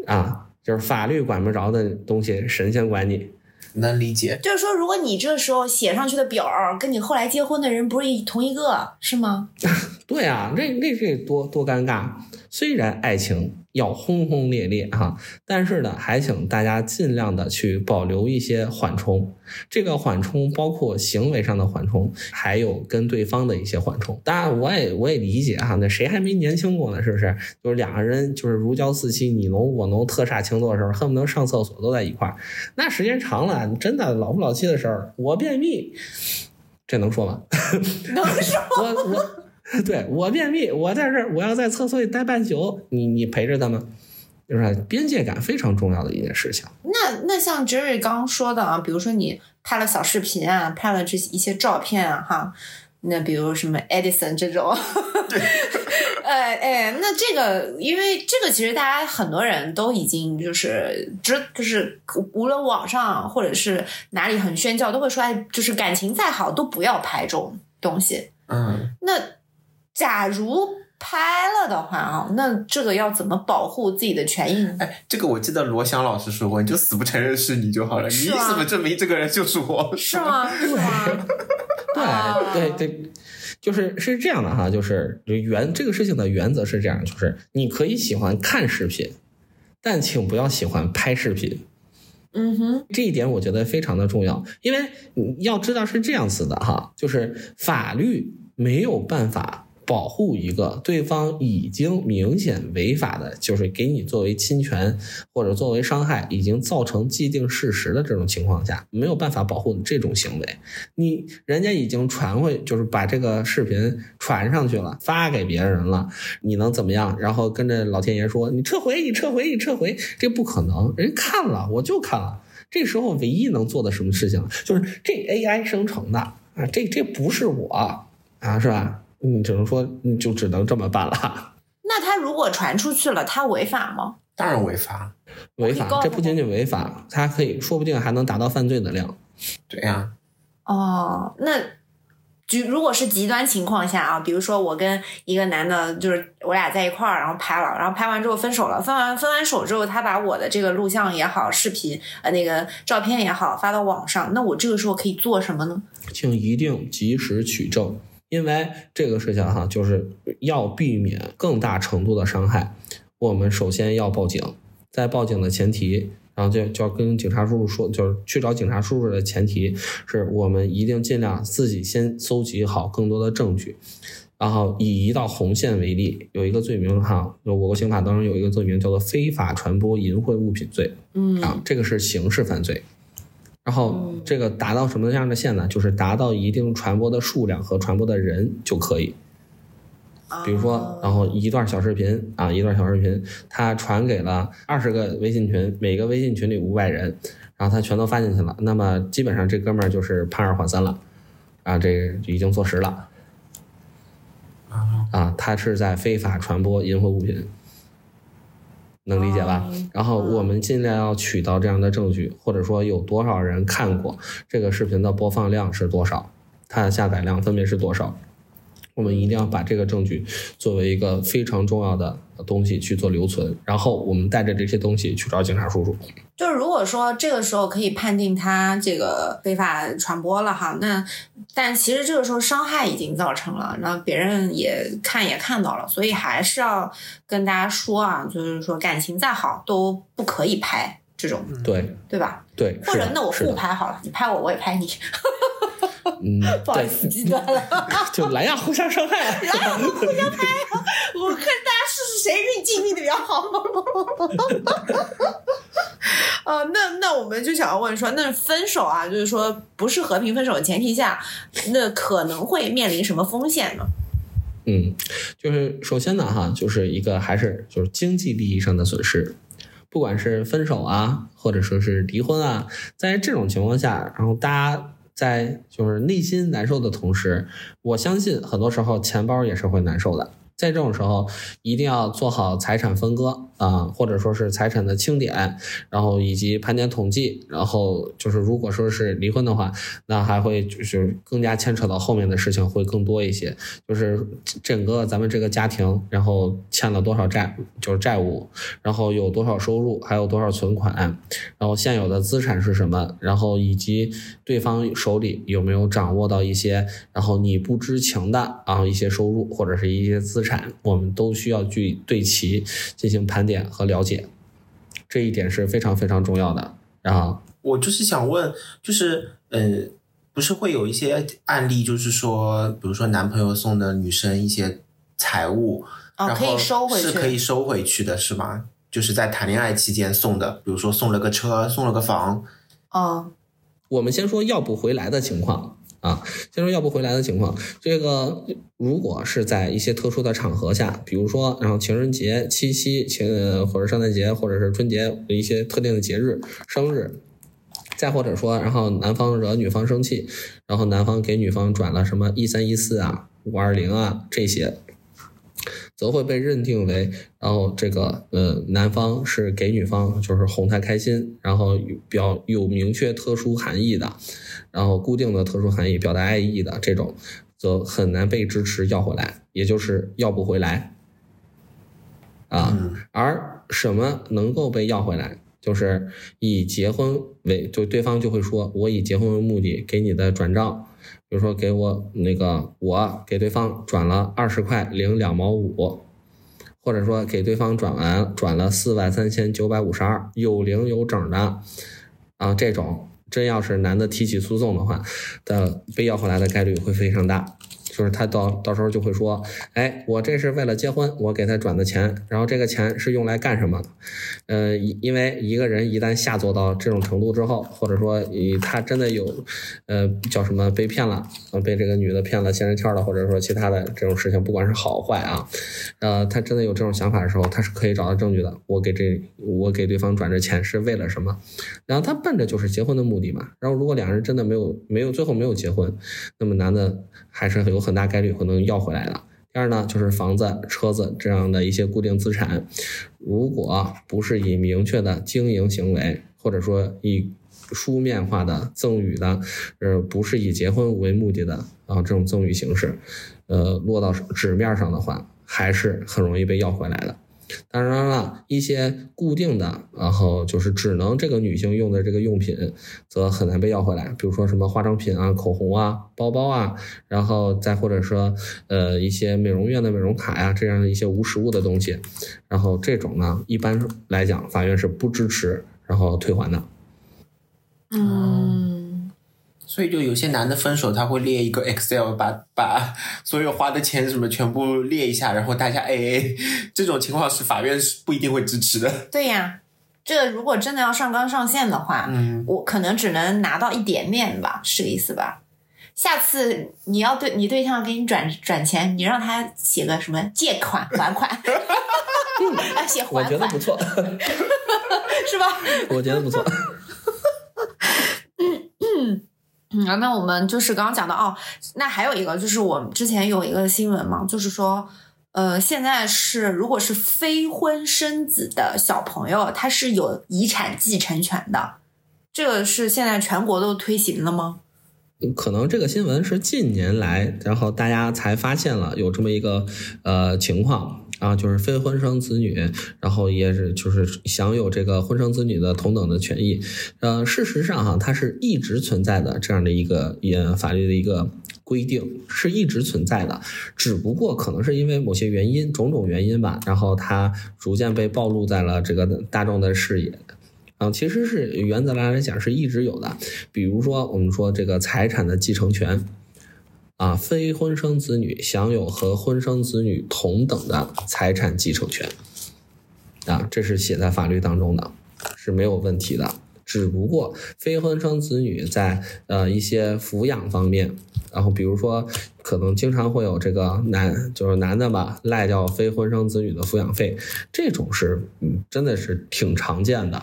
啊！就是法律管不着的东西，神仙管你。能理解，就是说，如果你这时候写上去的表跟你后来结婚的人不是同一个，是吗？对啊，那那这多多尴尬。虽然爱情。要轰轰烈烈哈，但是呢，还请大家尽量的去保留一些缓冲。这个缓冲包括行为上的缓冲，还有跟对方的一些缓冲。当然，我也我也理解哈，那谁还没年轻过呢？是不是？就是两个人就是如胶似漆，你侬我侬，特煞情作的时候，恨不得上厕所都在一块儿。那时间长了，真的老夫老妻的时候，我便秘，这能说吗？能说。我我。对我便秘，我在这儿，我要在厕所里待半宿，你你陪着他们？就是边界感非常重要的一件事情。那那像 Jerry 刚刚说的啊，比如说你拍了小视频啊，拍了这一些照片啊，哈，那比如什么 Edison 这种，哎哎，那这个因为这个其实大家很多人都已经就是知就是无论网上或者是哪里很宣教，都会说哎，就是感情再好都不要拍这种东西。嗯，那假如拍了的话啊，那这个要怎么保护自己的权益呢？哎，这个我记得罗翔老师说过，你就死不承认是你就好了，你怎么证明这个人就是我？是吗？是吗？啊对对对，就是是这样的哈，就是原这个事情的原则是这样，就是你可以喜欢看视频，但请不要喜欢拍视频。嗯哼，这一点我觉得非常的重要，因为你要知道是这样子的哈，就是法律没有办法保护一个对方已经明显违法的，就是给你作为侵权或者作为伤害，已经造成既定事实的这种情况下，没有办法保护这种行为。你人家已经传回，就是把这个视频传上去了，发给别人了，你能怎么样？然后跟着老天爷说你撤回，你撤回，你撤回，这不可能，人看了我就看了。这时候唯一能做的什么事情，就是这 AI 生成的啊，这这不是我啊，是吧？你只能说你就只能这么办了。那他如果传出去了，他违法吗？当然违法，违法，这不仅仅违法，他可以说不定还能达到犯罪的量。对呀、哦，那就如果是极端情况下啊，比如说我跟一个男的，就是我俩在一块儿，然后拍了，然后拍完之后分手了，分完分完手之后，他把我的这个录像也好，视频呃那个照片也好发到网上，那我这个时候可以做什么呢？请一定及时取证，因为这个事情哈，就是要避免更大程度的伤害。我们首先要报警，在报警的前提，然后就就要跟警察叔叔说，就是去找警察叔叔的前提是我们一定尽量自己先搜集好更多的证据。然后以一道红线为例，有一个罪名哈，就我国刑法当中有一个罪名叫做非法传播淫秽物品罪，嗯啊，这个是刑事犯罪。然后嗯这个达到什么样的线呢？就是达到一定传播的数量和传播的人就可以。比如说，然后一段小视频啊，一段小视频，他传给了二十个微信群，每个微信群里五百人，然后他全都发进去了，那么基本上这哥们儿就是判二缓三了，啊，这已经坐实了。啊，他是在非法传播淫秽物品，能理解吧？哦然后我们尽量要取到这样的证据，或者说有多少人看过这个视频的播放量是多少，它的下载量分别是多少。我们一定要把这个证据作为一个非常重要的东西去做留存，然后我们带着这些东西去找警察叔叔。就是如果说这个时候可以判定他这个非法传播了哈，那但其实这个时候伤害已经造成了，那别人也看也看到了，所以还是要跟大家说啊，就是说感情再好都不可以拍这种，对对吧？对，或者那我是的是的互拍好了，你拍我，我也拍你，嗯，不好意，思，极端了。就蓝牙，互相伤害蓝牙，我们互相拍啊！我看大家试试谁运气运的比较好。啊，那那我们就想要问说，那分手啊，就是说不是和平分手的前提下，那可能会面临什么风险呢？嗯，就是首先呢，哈，就是一个还是就是经济利益上的损失，不管是分手啊，或者说是离婚啊，在这种情况下，然后大家在就是内心难受的同时，我相信很多时候钱包也是会难受的。在这种时候，一定要做好财产分割啊、或者说是财产的清点，然后以及盘点统计，然后就是如果说是离婚的话，那还会就是更加牵扯到后面的事情会更多一些，就是整个咱们这个家庭，然后欠了多少债，就是债务，然后有多少收入，还有多少存款，然后现有的资产是什么，然后以及对方手里有没有掌握到一些，然后你不知情的啊一些收入或者是一些资产，我们都需要去对其进行盘点和了解，这一点是非常非常重要的。然后，我就是想问，就是呃，不是会有一些案例，就是说，比如说男朋友送的女生一些财物，哦，可以然后收回去，是可以收回去的，是吗？就是在谈恋爱期间送的，比如说送了个车，送了个房，哦，我们先说要不回来的情况啊。先说要不回来的情况，这个如果是在一些特殊的场合下，比如说，然后情人节、七夕、情呃或者圣诞节，或者是春节的一些特定的节日、生日，再或者说，然后男方惹女方生气，然后男方给女方转了什么一三一四啊、五二零啊这些。则会被认定为，然后这个呃，男方是给女方就是哄她开心，然后有表有明确特殊含义的，然后固定的特殊含义表达爱意的这种，则很难被支持要回来，也就是要不回来啊。而什么能够被要回来，就是以结婚为，就对方就会说，我以结婚为目的给你的转账。比如说给我那个，我给对方转了二十块零两毛五，或者说给对方转完转了四万三千九百五十二，有零有整的，啊，这种真要是男的提起诉讼的话，的被要回来的概率会非常大。就是他到到时候就会说，哎，我这是为了结婚，我给他转的钱，然后这个钱是用来干什么的？呃，因为一个人一旦下作到这种程度之后，或者说以他真的有，呃，叫什么被骗了，被这个女的骗了仙人跳了，或者说其他的这种事情，不管是好坏啊，呃，他真的有这种想法的时候，他是可以找到证据的。我给这我给对方转这钱是为了什么？然后他奔着就是结婚的目的嘛。然后如果两人真的没有没有最后没有结婚，那么男的还是很有。很大概率可能要回来的。第二呢，就是房子、车子这样的一些固定资产，如果不是以明确的经营行为，或者说以书面化的赠与的，呃，不是以结婚为目的的，啊这种赠与形式，呃，落到纸面上的话，还是很容易被要回来的。当然了，一些固定的，然后就是只能这个女性用的这个用品，则很难被要回来。比如说什么化妆品啊、口红啊、包包啊，然后再或者说，呃，一些美容院的美容卡呀，这样的一些无实物的东西，然后这种呢，一般来讲，法院是不支持然后退还的。嗯。所以，就有些男的分手，他会列一个 Excel，把把所有花的钱什么全部列一下，然后大家 AA。这种情况是法院是不一定会支持的。对呀，这如果真的要上纲上线的话，嗯，我可能只能拿到一点面吧，是意思吧？下次你要对你对象给你转转钱，你让他写个什么借款还款，啊，写还款，我觉得不错，是吧？我觉得不错。嗯嗯。嗯，那我们就是刚刚讲的哦，那还有一个就是我们之前有一个新闻嘛，就是说，呃，现在是如果是非婚生子的小朋友，他是有遗产继承权的，这个是现在全国都推行了吗？可能这个新闻是近年来，然后大家才发现了有这么一个呃情况。啊，就是非婚生子女，然后也是就是享有这个婚生子女的同等的权益。呃，事实上哈，它是一直存在的这样的一个也法律的一个规定，是一直存在的。只不过可能是因为某些原因，种种原因吧，然后它逐渐被暴露在了这个大众的视野。啊，其实是原则来来讲是一直有的。比如说，我们说这个财产的继承权。啊，非婚生子女享有和婚生子女同等的财产继承权，啊，这是写在法律当中的，是没有问题的。只不过非婚生子女在呃一些抚养方面，然后比如说可能经常会有这个男就是男的吧赖掉非婚生子女的抚养费，这种是真的是挺常见的。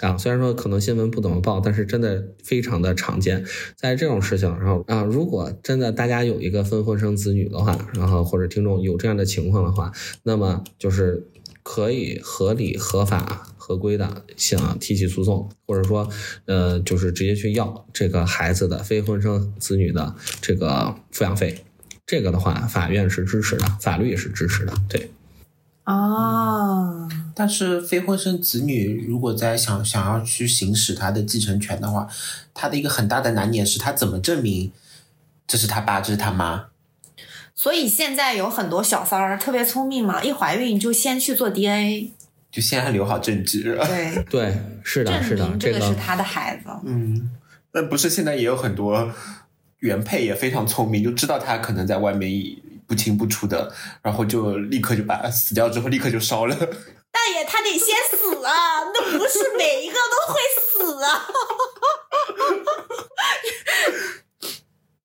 啊，虽然说可能新闻不怎么报，但是真的非常的常见。在这种事情，然后啊，如果真的大家有一个分婚生子女的话，然后或者听众有这样的情况的话，那么就是可以合理、合法、合规的想提起诉讼，或者说呃，就是直接去要这个孩子的非婚生子女的这个抚养费。这个的话，法院是支持的，法律也是支持的，对。啊，但是非婚生子女如果在想想要去行使他的继承权的话，他的一个很大的难点是他怎么证明这是他爸，这是他妈？所以现在有很多小三儿特别聪明嘛，一怀孕就先去做 DNA，就先留好证据。对 对，是的，是的，这个是他的孩子。嗯，那不是现在也有很多原配也非常聪明，就知道他可能在外面。不清不楚的，然后就立刻就把死掉之后立刻就烧了。大爷，他得先死啊！那不是每一个都会死啊。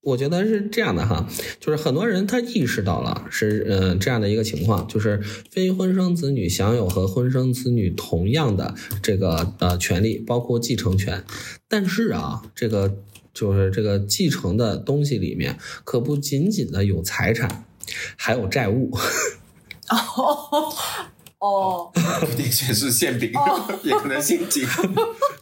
我觉得是这样的哈，就是很多人他意识到了是呃这样的一个情况，就是非婚生子女享有和婚生子女同样的这个呃权利，包括继承权。但是啊，这个就是这个继承的东西里面，可不仅仅的有财产，还有债务。哦哦，不一定全是馅饼，也可能心情。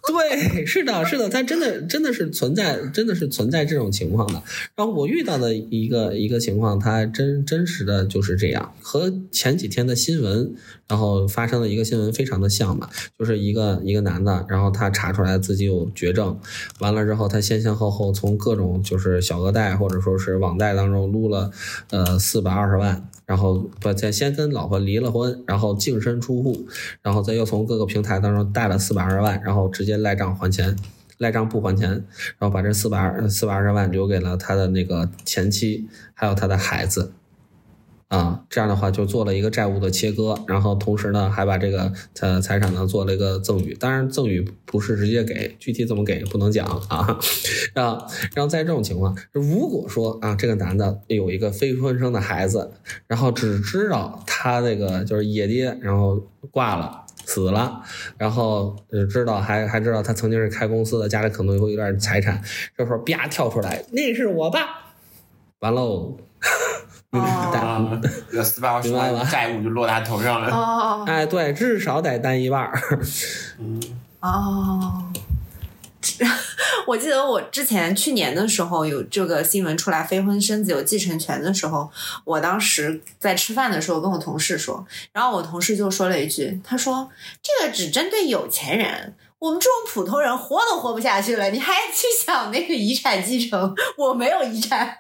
对，是的，是的，它真的真的是存在，真的是存在这种情况的。然后我遇到的一个一个情况，它真真实的就是这样，和前几天的新闻，然后发生的一个新闻非常的像嘛，就是一个一个男的，然后他查出来自己有绝症，完了之后他先先后后从各种就是小额贷或者说是网贷当中撸了呃四百二十万。然后不再先跟老婆离了婚，然后净身出户，然后再又从各个平台当中贷了四百二十万，然后直接赖账还钱，赖账不还钱，然后把这四百二四百二十万留给了他的那个前妻，还有他的孩子。啊，这样的话就做了一个债务的切割，然后同时呢还把这个财财产呢做了一个赠与，当然赠与不是直接给，具体怎么给不能讲啊。啊，然后在这种情况，如果说啊这个男的有一个非婚生的孩子，然后只知道他那个就是野爹，然后挂了死了，然后知道还还知道他曾经是开公司的，家里可能会有点财产，这时候啪跳出来，那是我爸，完喽。啊，这四百万债务就落他头上了。哦，哎，对，至少得担一半儿。嗯，哦，我记得我之前去年的时候有这个新闻出来，非婚生子有继承权的时候，我当时在吃饭的时候跟我同事说，然后我同事就说了一句，他说这个只针对有钱人。我们这种普通人活都活不下去了，你还 去想那个遗产继承？我没有遗产。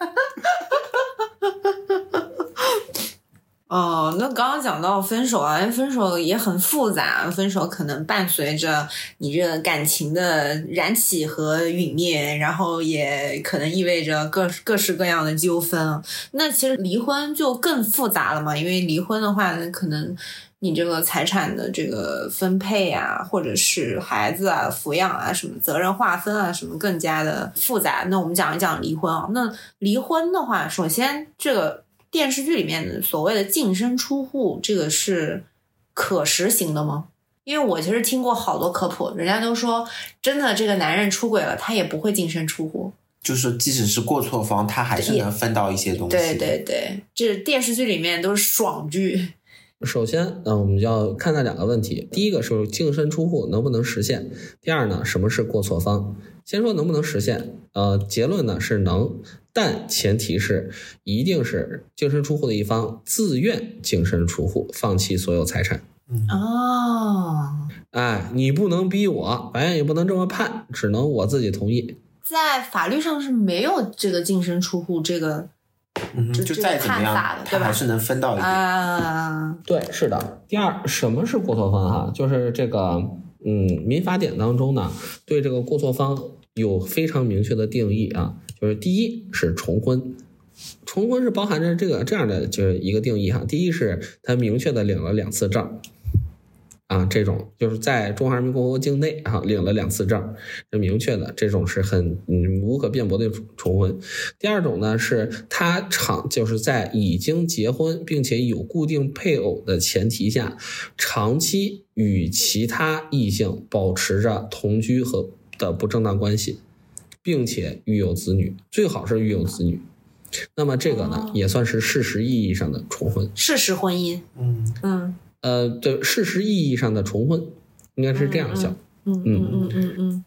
哦，那刚刚讲到分手啊，分手也很复杂，分手可能伴随着你这个感情的燃起和陨灭，然后也可能意味着各各式各样的纠纷。那其实离婚就更复杂了嘛，因为离婚的话，可能。你这个财产的这个分配啊，或者是孩子啊抚养啊，什么责任划分啊，什么更加的复杂。那我们讲一讲离婚啊。那离婚的话，首先这个电视剧里面所谓的净身出户，这个是可实行的吗？因为我其实听过好多科普，人家都说真的，这个男人出轨了，他也不会净身出户，就是即使是过错方，他还是能分到一些东西。对对对，这电视剧里面都是爽剧。首先，那我们要看待两个问题。第一个是净身出户能不能实现？第二呢，什么是过错方？先说能不能实现。呃，结论呢是能，但前提是一定是净身出户的一方自愿净身出户，放弃所有财产。哦，哎，你不能逼我，法院也不能这么判，只能我自己同意。在法律上是没有这个净身出户这个。嗯，就再怎么样，他还是能分到一点。啊，对，是的。第二，什么是过错方？哈，就是这个，嗯，民法典当中呢，对这个过错方有非常明确的定义啊。就是第一是重婚，重婚是包含着这个这样的就是一个定义哈。第一是他明确的领了两次证。啊，这种就是在中华人民共和国境内啊领了两次证，这明确的，这种是很嗯无可辩驳的重婚。第二种呢，是他长就是在已经结婚并且有固定配偶的前提下，长期与其他异性保持着同居和的不正当关系，并且育有子女，最好是育有子女。那么这个呢，也算是事实意义上的重婚，事实婚姻。嗯嗯。呃，对，事实意义上的重婚，应该是这样想。嗯嗯嗯嗯嗯。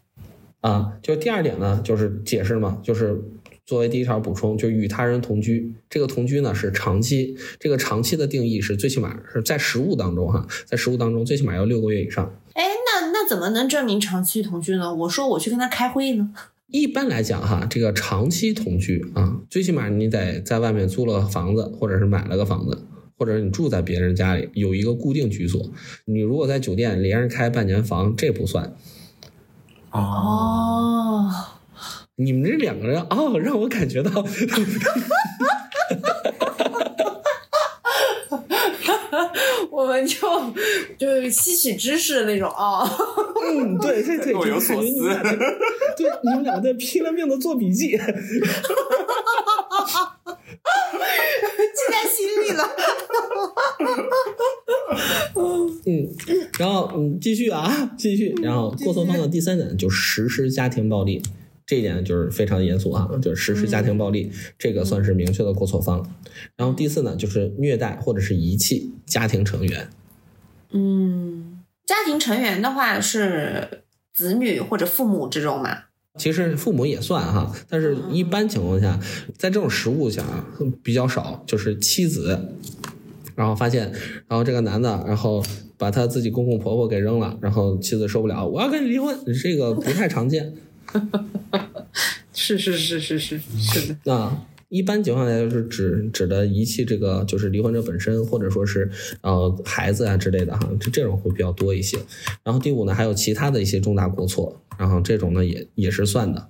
啊，就第二点呢，就是解释嘛，就是作为第一条补充，就与他人同居，这个同居呢是长期，这个长期的定义是最起码是在实物当中哈，在实物当中最起码要六个月以上。哎，那那怎么能证明长期同居呢？我说我去跟他开会呢。一般来讲哈，这个长期同居啊，最起码你得在外面租了房子，或者是买了个房子。或者你住在别人家里，有一个固定居所。你如果在酒店连着开半年房，这不算。哦，你们这两个人哦，让我感觉到，我们就就吸取知识的那种哦。嗯，对对对，若有所思。你们俩在拼了命的做笔记，哈哈哈，记在心里了。嗯嗯，然后嗯继续啊继续，然后过错方的第三点就实施家庭暴力，这一点就是非常严肃啊，就是实施家庭暴力，这个算是明确的过错方。然后第四呢，就是虐待或者是遗弃家庭成员。嗯，家庭成员的话是子女或者父母这种嘛。其实父母也算哈，但是一般情况下，在这种食物下比较少，就是妻子，然后发现，然后这个男的，然后把他自己公公婆婆给扔了，然后妻子受不了，我要跟你离婚，这个不太常见。是是是是是是的啊。一般情况下就是指指的遗弃这个就是离婚者本身，或者说是呃孩子啊之类的哈，这这种会比较多一些。然后第五呢，还有其他的一些重大过错，然后这种呢也也是算的。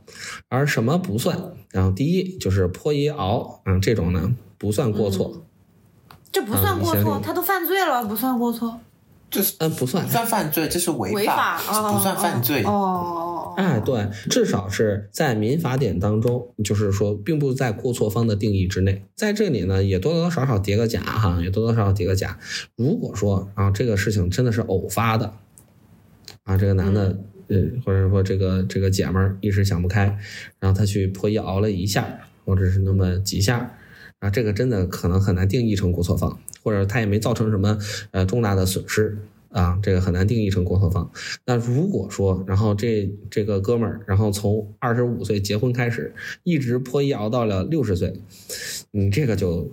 而什么不算？然后第一就是泼一熬，嗯，这种呢不算过错。这不算过错，他都犯罪了，不算过错。这是嗯不算，算犯罪，这是违法，不算犯罪。哦，哎，对，至少是在民法典当中，就是说，并不在过错方的定义之内。在这里呢，也多多少少叠个假哈，也多多少少叠个假。如果说啊，这个事情真的是偶发的，啊，这个男的，呃，或者说这个这个姐们儿一时想不开，然后他去破衣熬了一下，或者是那么几下，啊，这个真的可能很难定义成过错方。或者他也没造成什么呃重大的损失啊，这个很难定义成过错方。那如果说，然后这这个哥们儿，然后从二十五岁结婚开始，一直破衣熬到了六十岁，你这个就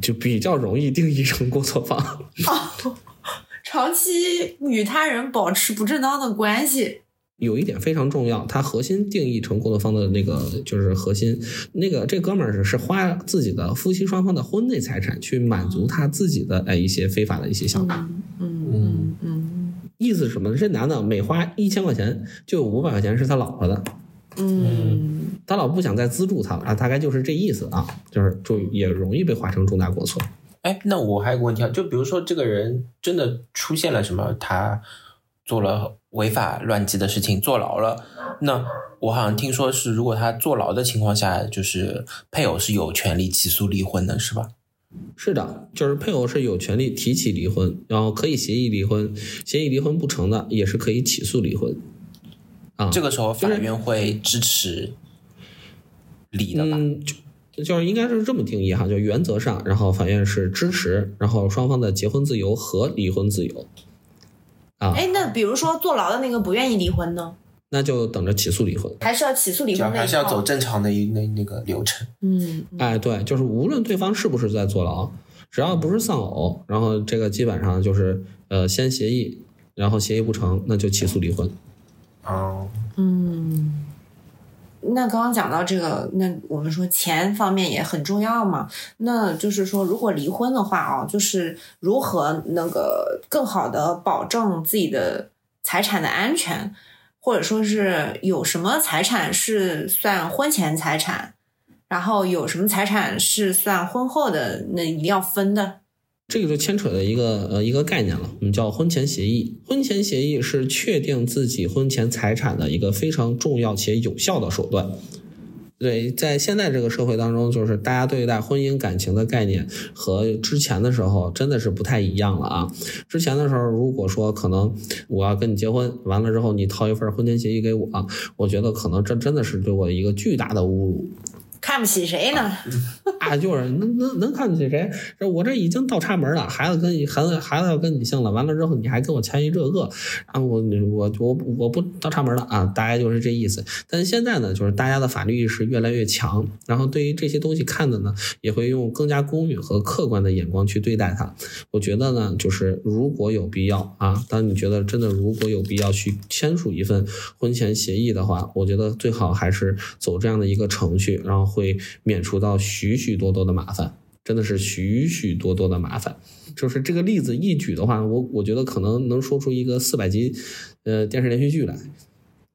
就比较容易定义成过错方。长期与他人保持不正当的关系。有一点非常重要，它核心定义成过错方的那个就是核心，那个这哥们儿是是花自己的夫妻双方的婚内财产去满足他自己的哎一些非法的一些想法。嗯嗯嗯，意思是什么？这男的每花一千块钱，就有五百块钱是他老婆的。嗯，他老婆不想再资助他了啊，大概就是这意思啊，就是就也容易被划成重大过错。哎，那我还有个问题啊，就比如说这个人真的出现了什么，他做了。违法乱纪的事情坐牢了，那我好像听说是，如果他坐牢的情况下，就是配偶是有权利起诉离婚的，是吧？是的，就是配偶是有权利提起离婚，然后可以协议离婚，协议离婚不成的也是可以起诉离婚。啊，这个时候法院会支持离的吧？嗯，就就是应该是这么定义哈，就原则上，然后法院是支持，然后双方的结婚自由和离婚自由。啊，哎，那比如说坐牢的那个不愿意离婚呢？那就等着起诉离婚，还是要起诉离婚？还是要走正常的一那那个流程？嗯，哎，对，就是无论对方是不是在坐牢，只要不是丧偶，然后这个基本上就是呃，先协议，然后协议不成，那就起诉离婚。哦，嗯。那刚刚讲到这个，那我们说钱方面也很重要嘛。那就是说，如果离婚的话啊，就是如何那个更好的保证自己的财产的安全，或者说是有什么财产是算婚前财产，然后有什么财产是算婚后的，那一定要分的。这个就牵扯的一个呃一个概念了，我们叫婚前协议。婚前协议是确定自己婚前财产的一个非常重要且有效的手段。对，在现在这个社会当中，就是大家对待婚姻感情的概念和之前的时候真的是不太一样了啊。之前的时候，如果说可能我要跟你结婚，完了之后你掏一份婚前协议给我，我觉得可能这真的是对我一个巨大的侮辱。看不起谁呢？啊，就是能能能看不起谁？这我这已经倒插门了，孩子跟孩子孩子要跟你姓了，完了之后你还跟我签一这个，然后我我我我不倒插门了啊，大概就是这意思。但是现在呢，就是大家的法律意识越来越强，然后对于这些东西看的呢，也会用更加公允和客观的眼光去对待它。我觉得呢，就是如果有必要啊，当你觉得真的如果有必要去签署一份婚前协议的话，我觉得最好还是走这样的一个程序，然后。会免除到许许多多的麻烦，真的是许许多多的麻烦。就是这个例子一举的话，我我觉得可能能说出一个四百集，呃，电视连续剧来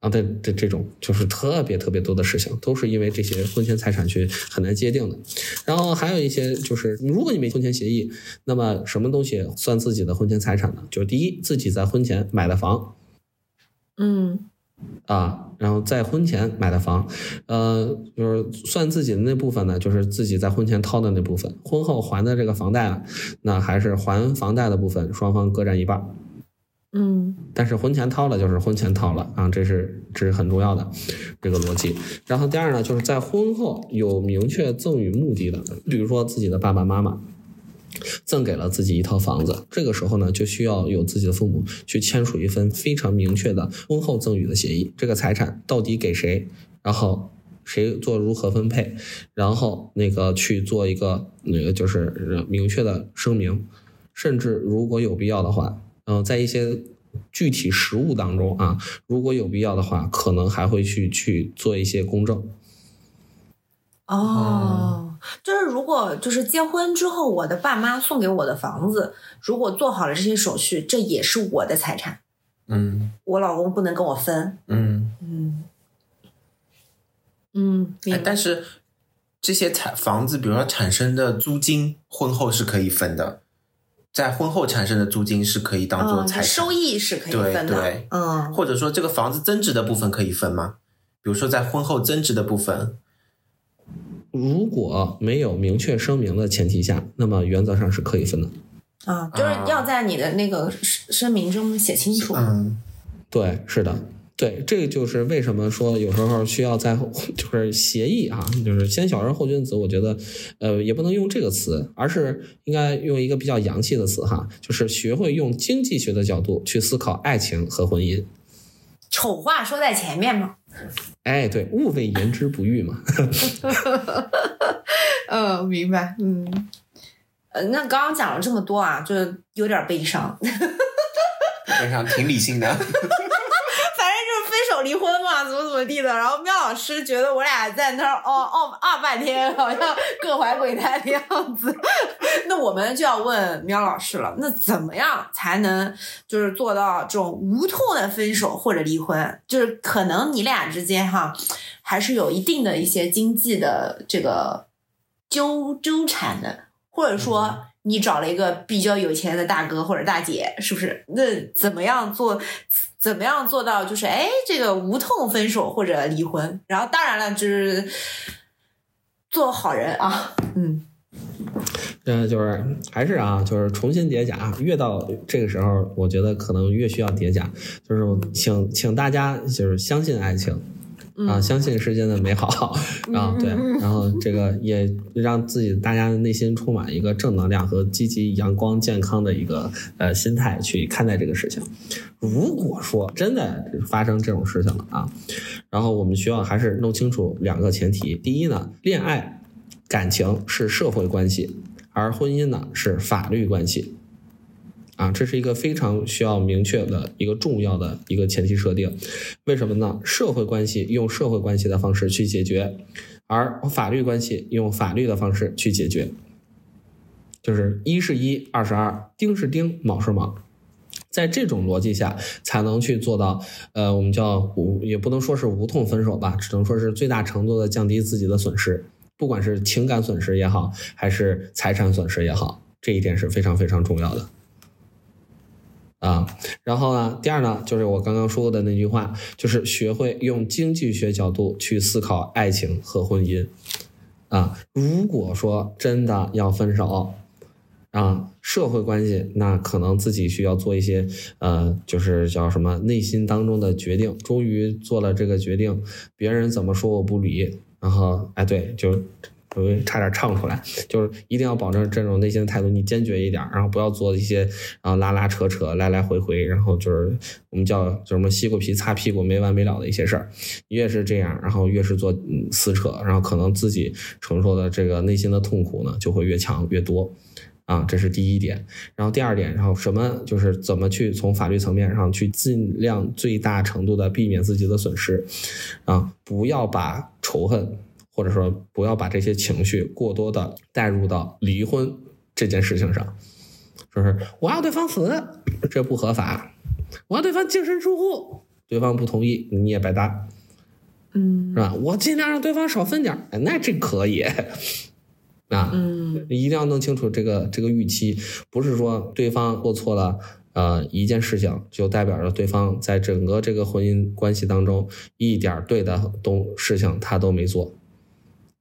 啊。这这这种就是特别特别多的事情，都是因为这些婚前财产去很难界定的。然后还有一些就是，如果你没婚前协议，那么什么东西算自己的婚前财产呢？就是第一，自己在婚前买的房，嗯。啊，然后在婚前买的房，呃，就是算自己的那部分呢，就是自己在婚前掏的那部分，婚后还的这个房贷啊，那还是还房贷的部分，双方各占一半。嗯但是婚前掏了就是婚前掏了啊，这是这是很重要的这个逻辑。然后第二呢，就是在婚后有明确赠与目的的，比如说自己的爸爸妈妈赠给了自己一套房子，这个时候呢，就需要有自己的父母去签署一份非常明确的婚后赠与的协议，这个财产到底给谁，然后谁做如何分配，然后那个去做一个那个就是明确的声明，甚至如果有必要的话，嗯、在一些具体实务当中啊，如果有必要的话，可能还会去去做一些公证。哦，就是如果就是结婚之后，我的爸妈送给我的房子，如果做好了这些手续，这也是我的财产，嗯。我老公不能跟我分。嗯，嗯。嗯，哎，但是这些产房子，比如说产生的租金，婚后是可以分的，在婚后产生的租金是可以当做嗯，财产，收益是可以分的。对。嗯，或者说这个房子增值的部分可以分吗？比如说在婚后增值的部分，如果没有明确声明的前提下，那么原则上是可以分的。啊，就是要在你的那个声声明中写清楚。嗯对，是的，对，这个就是为什么说有时候需要在 就是协议啊，就是先小人后君子。我觉得，呃，也不能用这个词，而是应该用一个比较洋气的词哈，就是学会用经济学的角度去思考爱情和婚姻。丑话说在前面嘛。哎，对，勿谓言之不预嘛。嗯，明白。嗯，呃，那刚刚讲了这么多啊，就是有点悲伤。悲伤挺理性的。反正就是分手离婚嘛，怎么怎么地的。然后喵老师觉得我俩在那儿哦哦啊半天，好像各怀鬼胎的样子。那我们就要问喵老师了，那怎么样才能就是做到这种无痛的分手或者离婚？就是可能你俩之间哈，还是有一定的一些经济的这个纠纠缠的，或者说。你找了一个比较有钱的大哥或者大姐，是不是？那怎么样做？怎么样做到就是哎，这个无痛分手或者离婚？然后当然了，就是做好人啊，嗯嗯，就是还是啊，就是重新叠加。越到这个时候，我觉得可能越需要叠加。就是请请大家就是相信爱情。啊，相信世间的美好啊，对，然后这个也让自己大家的内心充满一个正能量和积极、阳光、健康的一个呃心态去看待这个事情。如果说真的发生这种事情了啊，然后我们需要还是弄清楚两个前提：第一呢，恋爱感情是社会关系，而婚姻呢是法律关系。啊，这是一个非常需要明确的一个重要的一个前提设定。为什么呢？社会关系用社会关系的方式去解决，而法律关系用法律的方式去解决。就是一是一，二是二，丁是丁，卯是卯。在这种逻辑下，才能去做到，呃，我们叫无，也不能说是无痛分手吧，只能说是最大程度的降低自己的损失，不管是情感损失也好，还是财产损失也好，这一点是非常非常重要的。啊，然后呢，第二呢，就是我刚刚说过的那句话，就是学会用经济学角度去思考爱情和婚姻。啊，如果说真的要分手，啊，社会关系，那可能自己需要做一些，呃，就是叫什么内心当中的决定。终于做了这个决定，别人怎么说我不理，然后，哎，对，就。我差点唱出来，就是一定要保证这种内心的态度，你坚决一点，然后不要做一些啊拉拉扯扯、来来回回，然后就是我们叫什么西瓜皮擦屁股没完没了的一些事儿。越是这样，然后越是做撕扯，然后可能自己承受的这个内心的痛苦呢就会越强越多。啊，这是第一点。然后第二点，然后什么就是怎么去从法律层面上去尽量最大程度的避免自己的损失，啊，不要把仇恨。或者说，不要把这些情绪过多的带入到离婚这件事情上，就是我要对方死，这不合法；我要对方净身出户，对方不同意，你也白搭，嗯，是吧？我尽量让对方少分点，那这可以啊，嗯，一定要弄清楚这个这个预期，不是说对方做错了。呃，一件事情就代表着对方在整个这个婚姻关系当中一点对的东事情他都没做。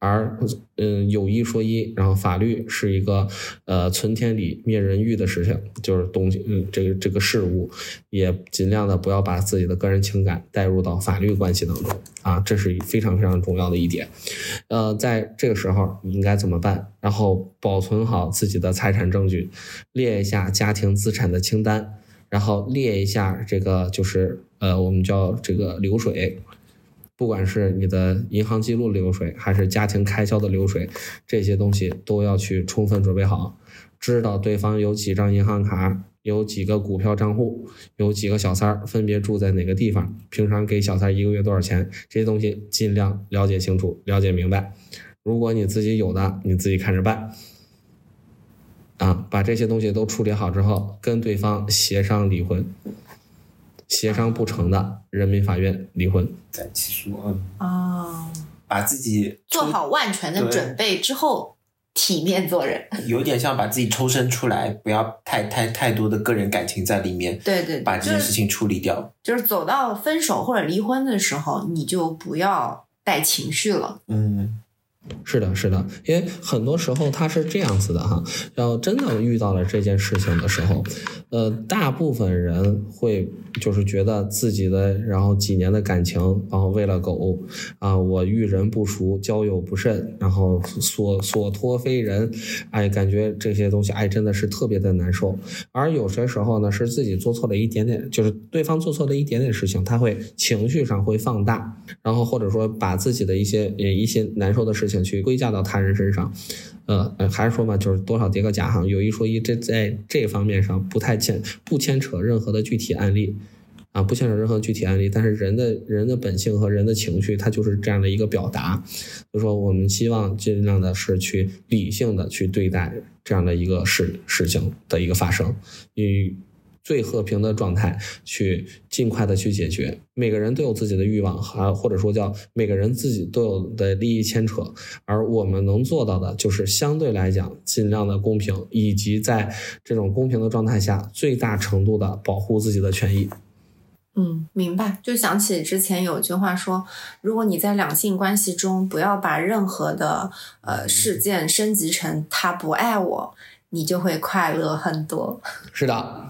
而，嗯，有一说一，然后法律是一个，呃，存天理灭人欲的事情，就是东西，嗯，这个这个事物，也尽量的不要把自己的个人情感带入到法律关系当中啊，这是非常非常重要的一点。呃，在这个时候你应该怎么办？然后保存好自己的财产证据，列一下家庭资产的清单，然后列一下这个就是呃，我们叫这个流水。不管是你的银行记录流水，还是家庭开销的流水，这些东西都要去充分准备好，知道对方有几张银行卡，有几个股票账户，有几个小三儿分别住在哪个地方，平常给小三一个月多少钱，这些东西尽量了解清楚、了解明白。如果你自己有的，你自己看着办。啊，把这些东西都处理好之后，跟对方协商离婚。协商不成的，人民法院离婚再起诉。嗯哦，把自己做好万全的准备之后，体面做人。有点像把自己抽身出来，不要太太太多的个人感情在里面，对对，把这件事情处理掉。就是走到分手或者离婚的时候，你就不要带情绪了。嗯，是的，是的，因为很多时候他是这样子的哈，要真的遇到了这件事情的时候，呃，大部分人会就是觉得自己的然后几年的感情，然后为了狗啊，我遇人不淑，交友不慎，然后所所托非人，哎，感觉这些东西哎真的是特别的难受。而有些时候呢，是自己做错了一点点，就是对方做错了一点点事情，他会情绪上会放大，然后或者说把自己的一些呃一些难受的事情去归嫁到他人身上，呃，还是说嘛，就是多少叠个甲哈，有一说一，这在这方面上不太牵不牵扯任何的具体案例。啊，不牵扯任何具体案例，但是人的人的本性和人的情绪，它就是这样的一个表达。就说我们希望尽量的是去理性的去对待这样的一个事事情的一个发生，以最和平的状态去尽快的去解决。每个人都有自己的欲望，还或者说叫每个人自己都有的利益牵扯，而我们能做到的就是相对来讲尽量的公平，以及在这种公平的状态下，最大程度的保护自己的权益。嗯，明白。就想起之前有句话说，如果你在两性关系中不要把任何的呃事件升级成他不爱我，你就会快乐很多。是的，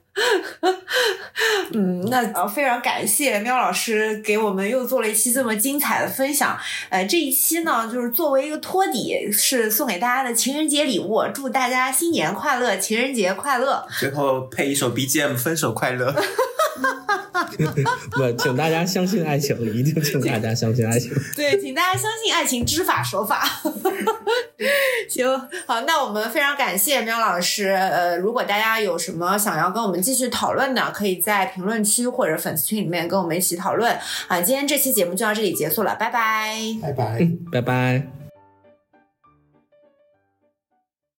嗯，那呃非常感谢喵老师给我们又做了一期这么精彩的分享。呃，这一期呢，就是作为一个托底，是送给大家的情人节礼物，祝大家新年快乐，情人节快乐。最后配一首 BGM，分手快乐。不请大家相信爱情，一定请大家相信爱情。对，请大家相信爱情，知法守法。行，好，那我们非常感谢喵老师。呃，如果大家有什么想要跟我们继续讨论的，可以在评论区或者粉丝群里面跟我们一起讨论。啊，今天这期节目就到这里结束了，拜拜。拜拜。拜拜。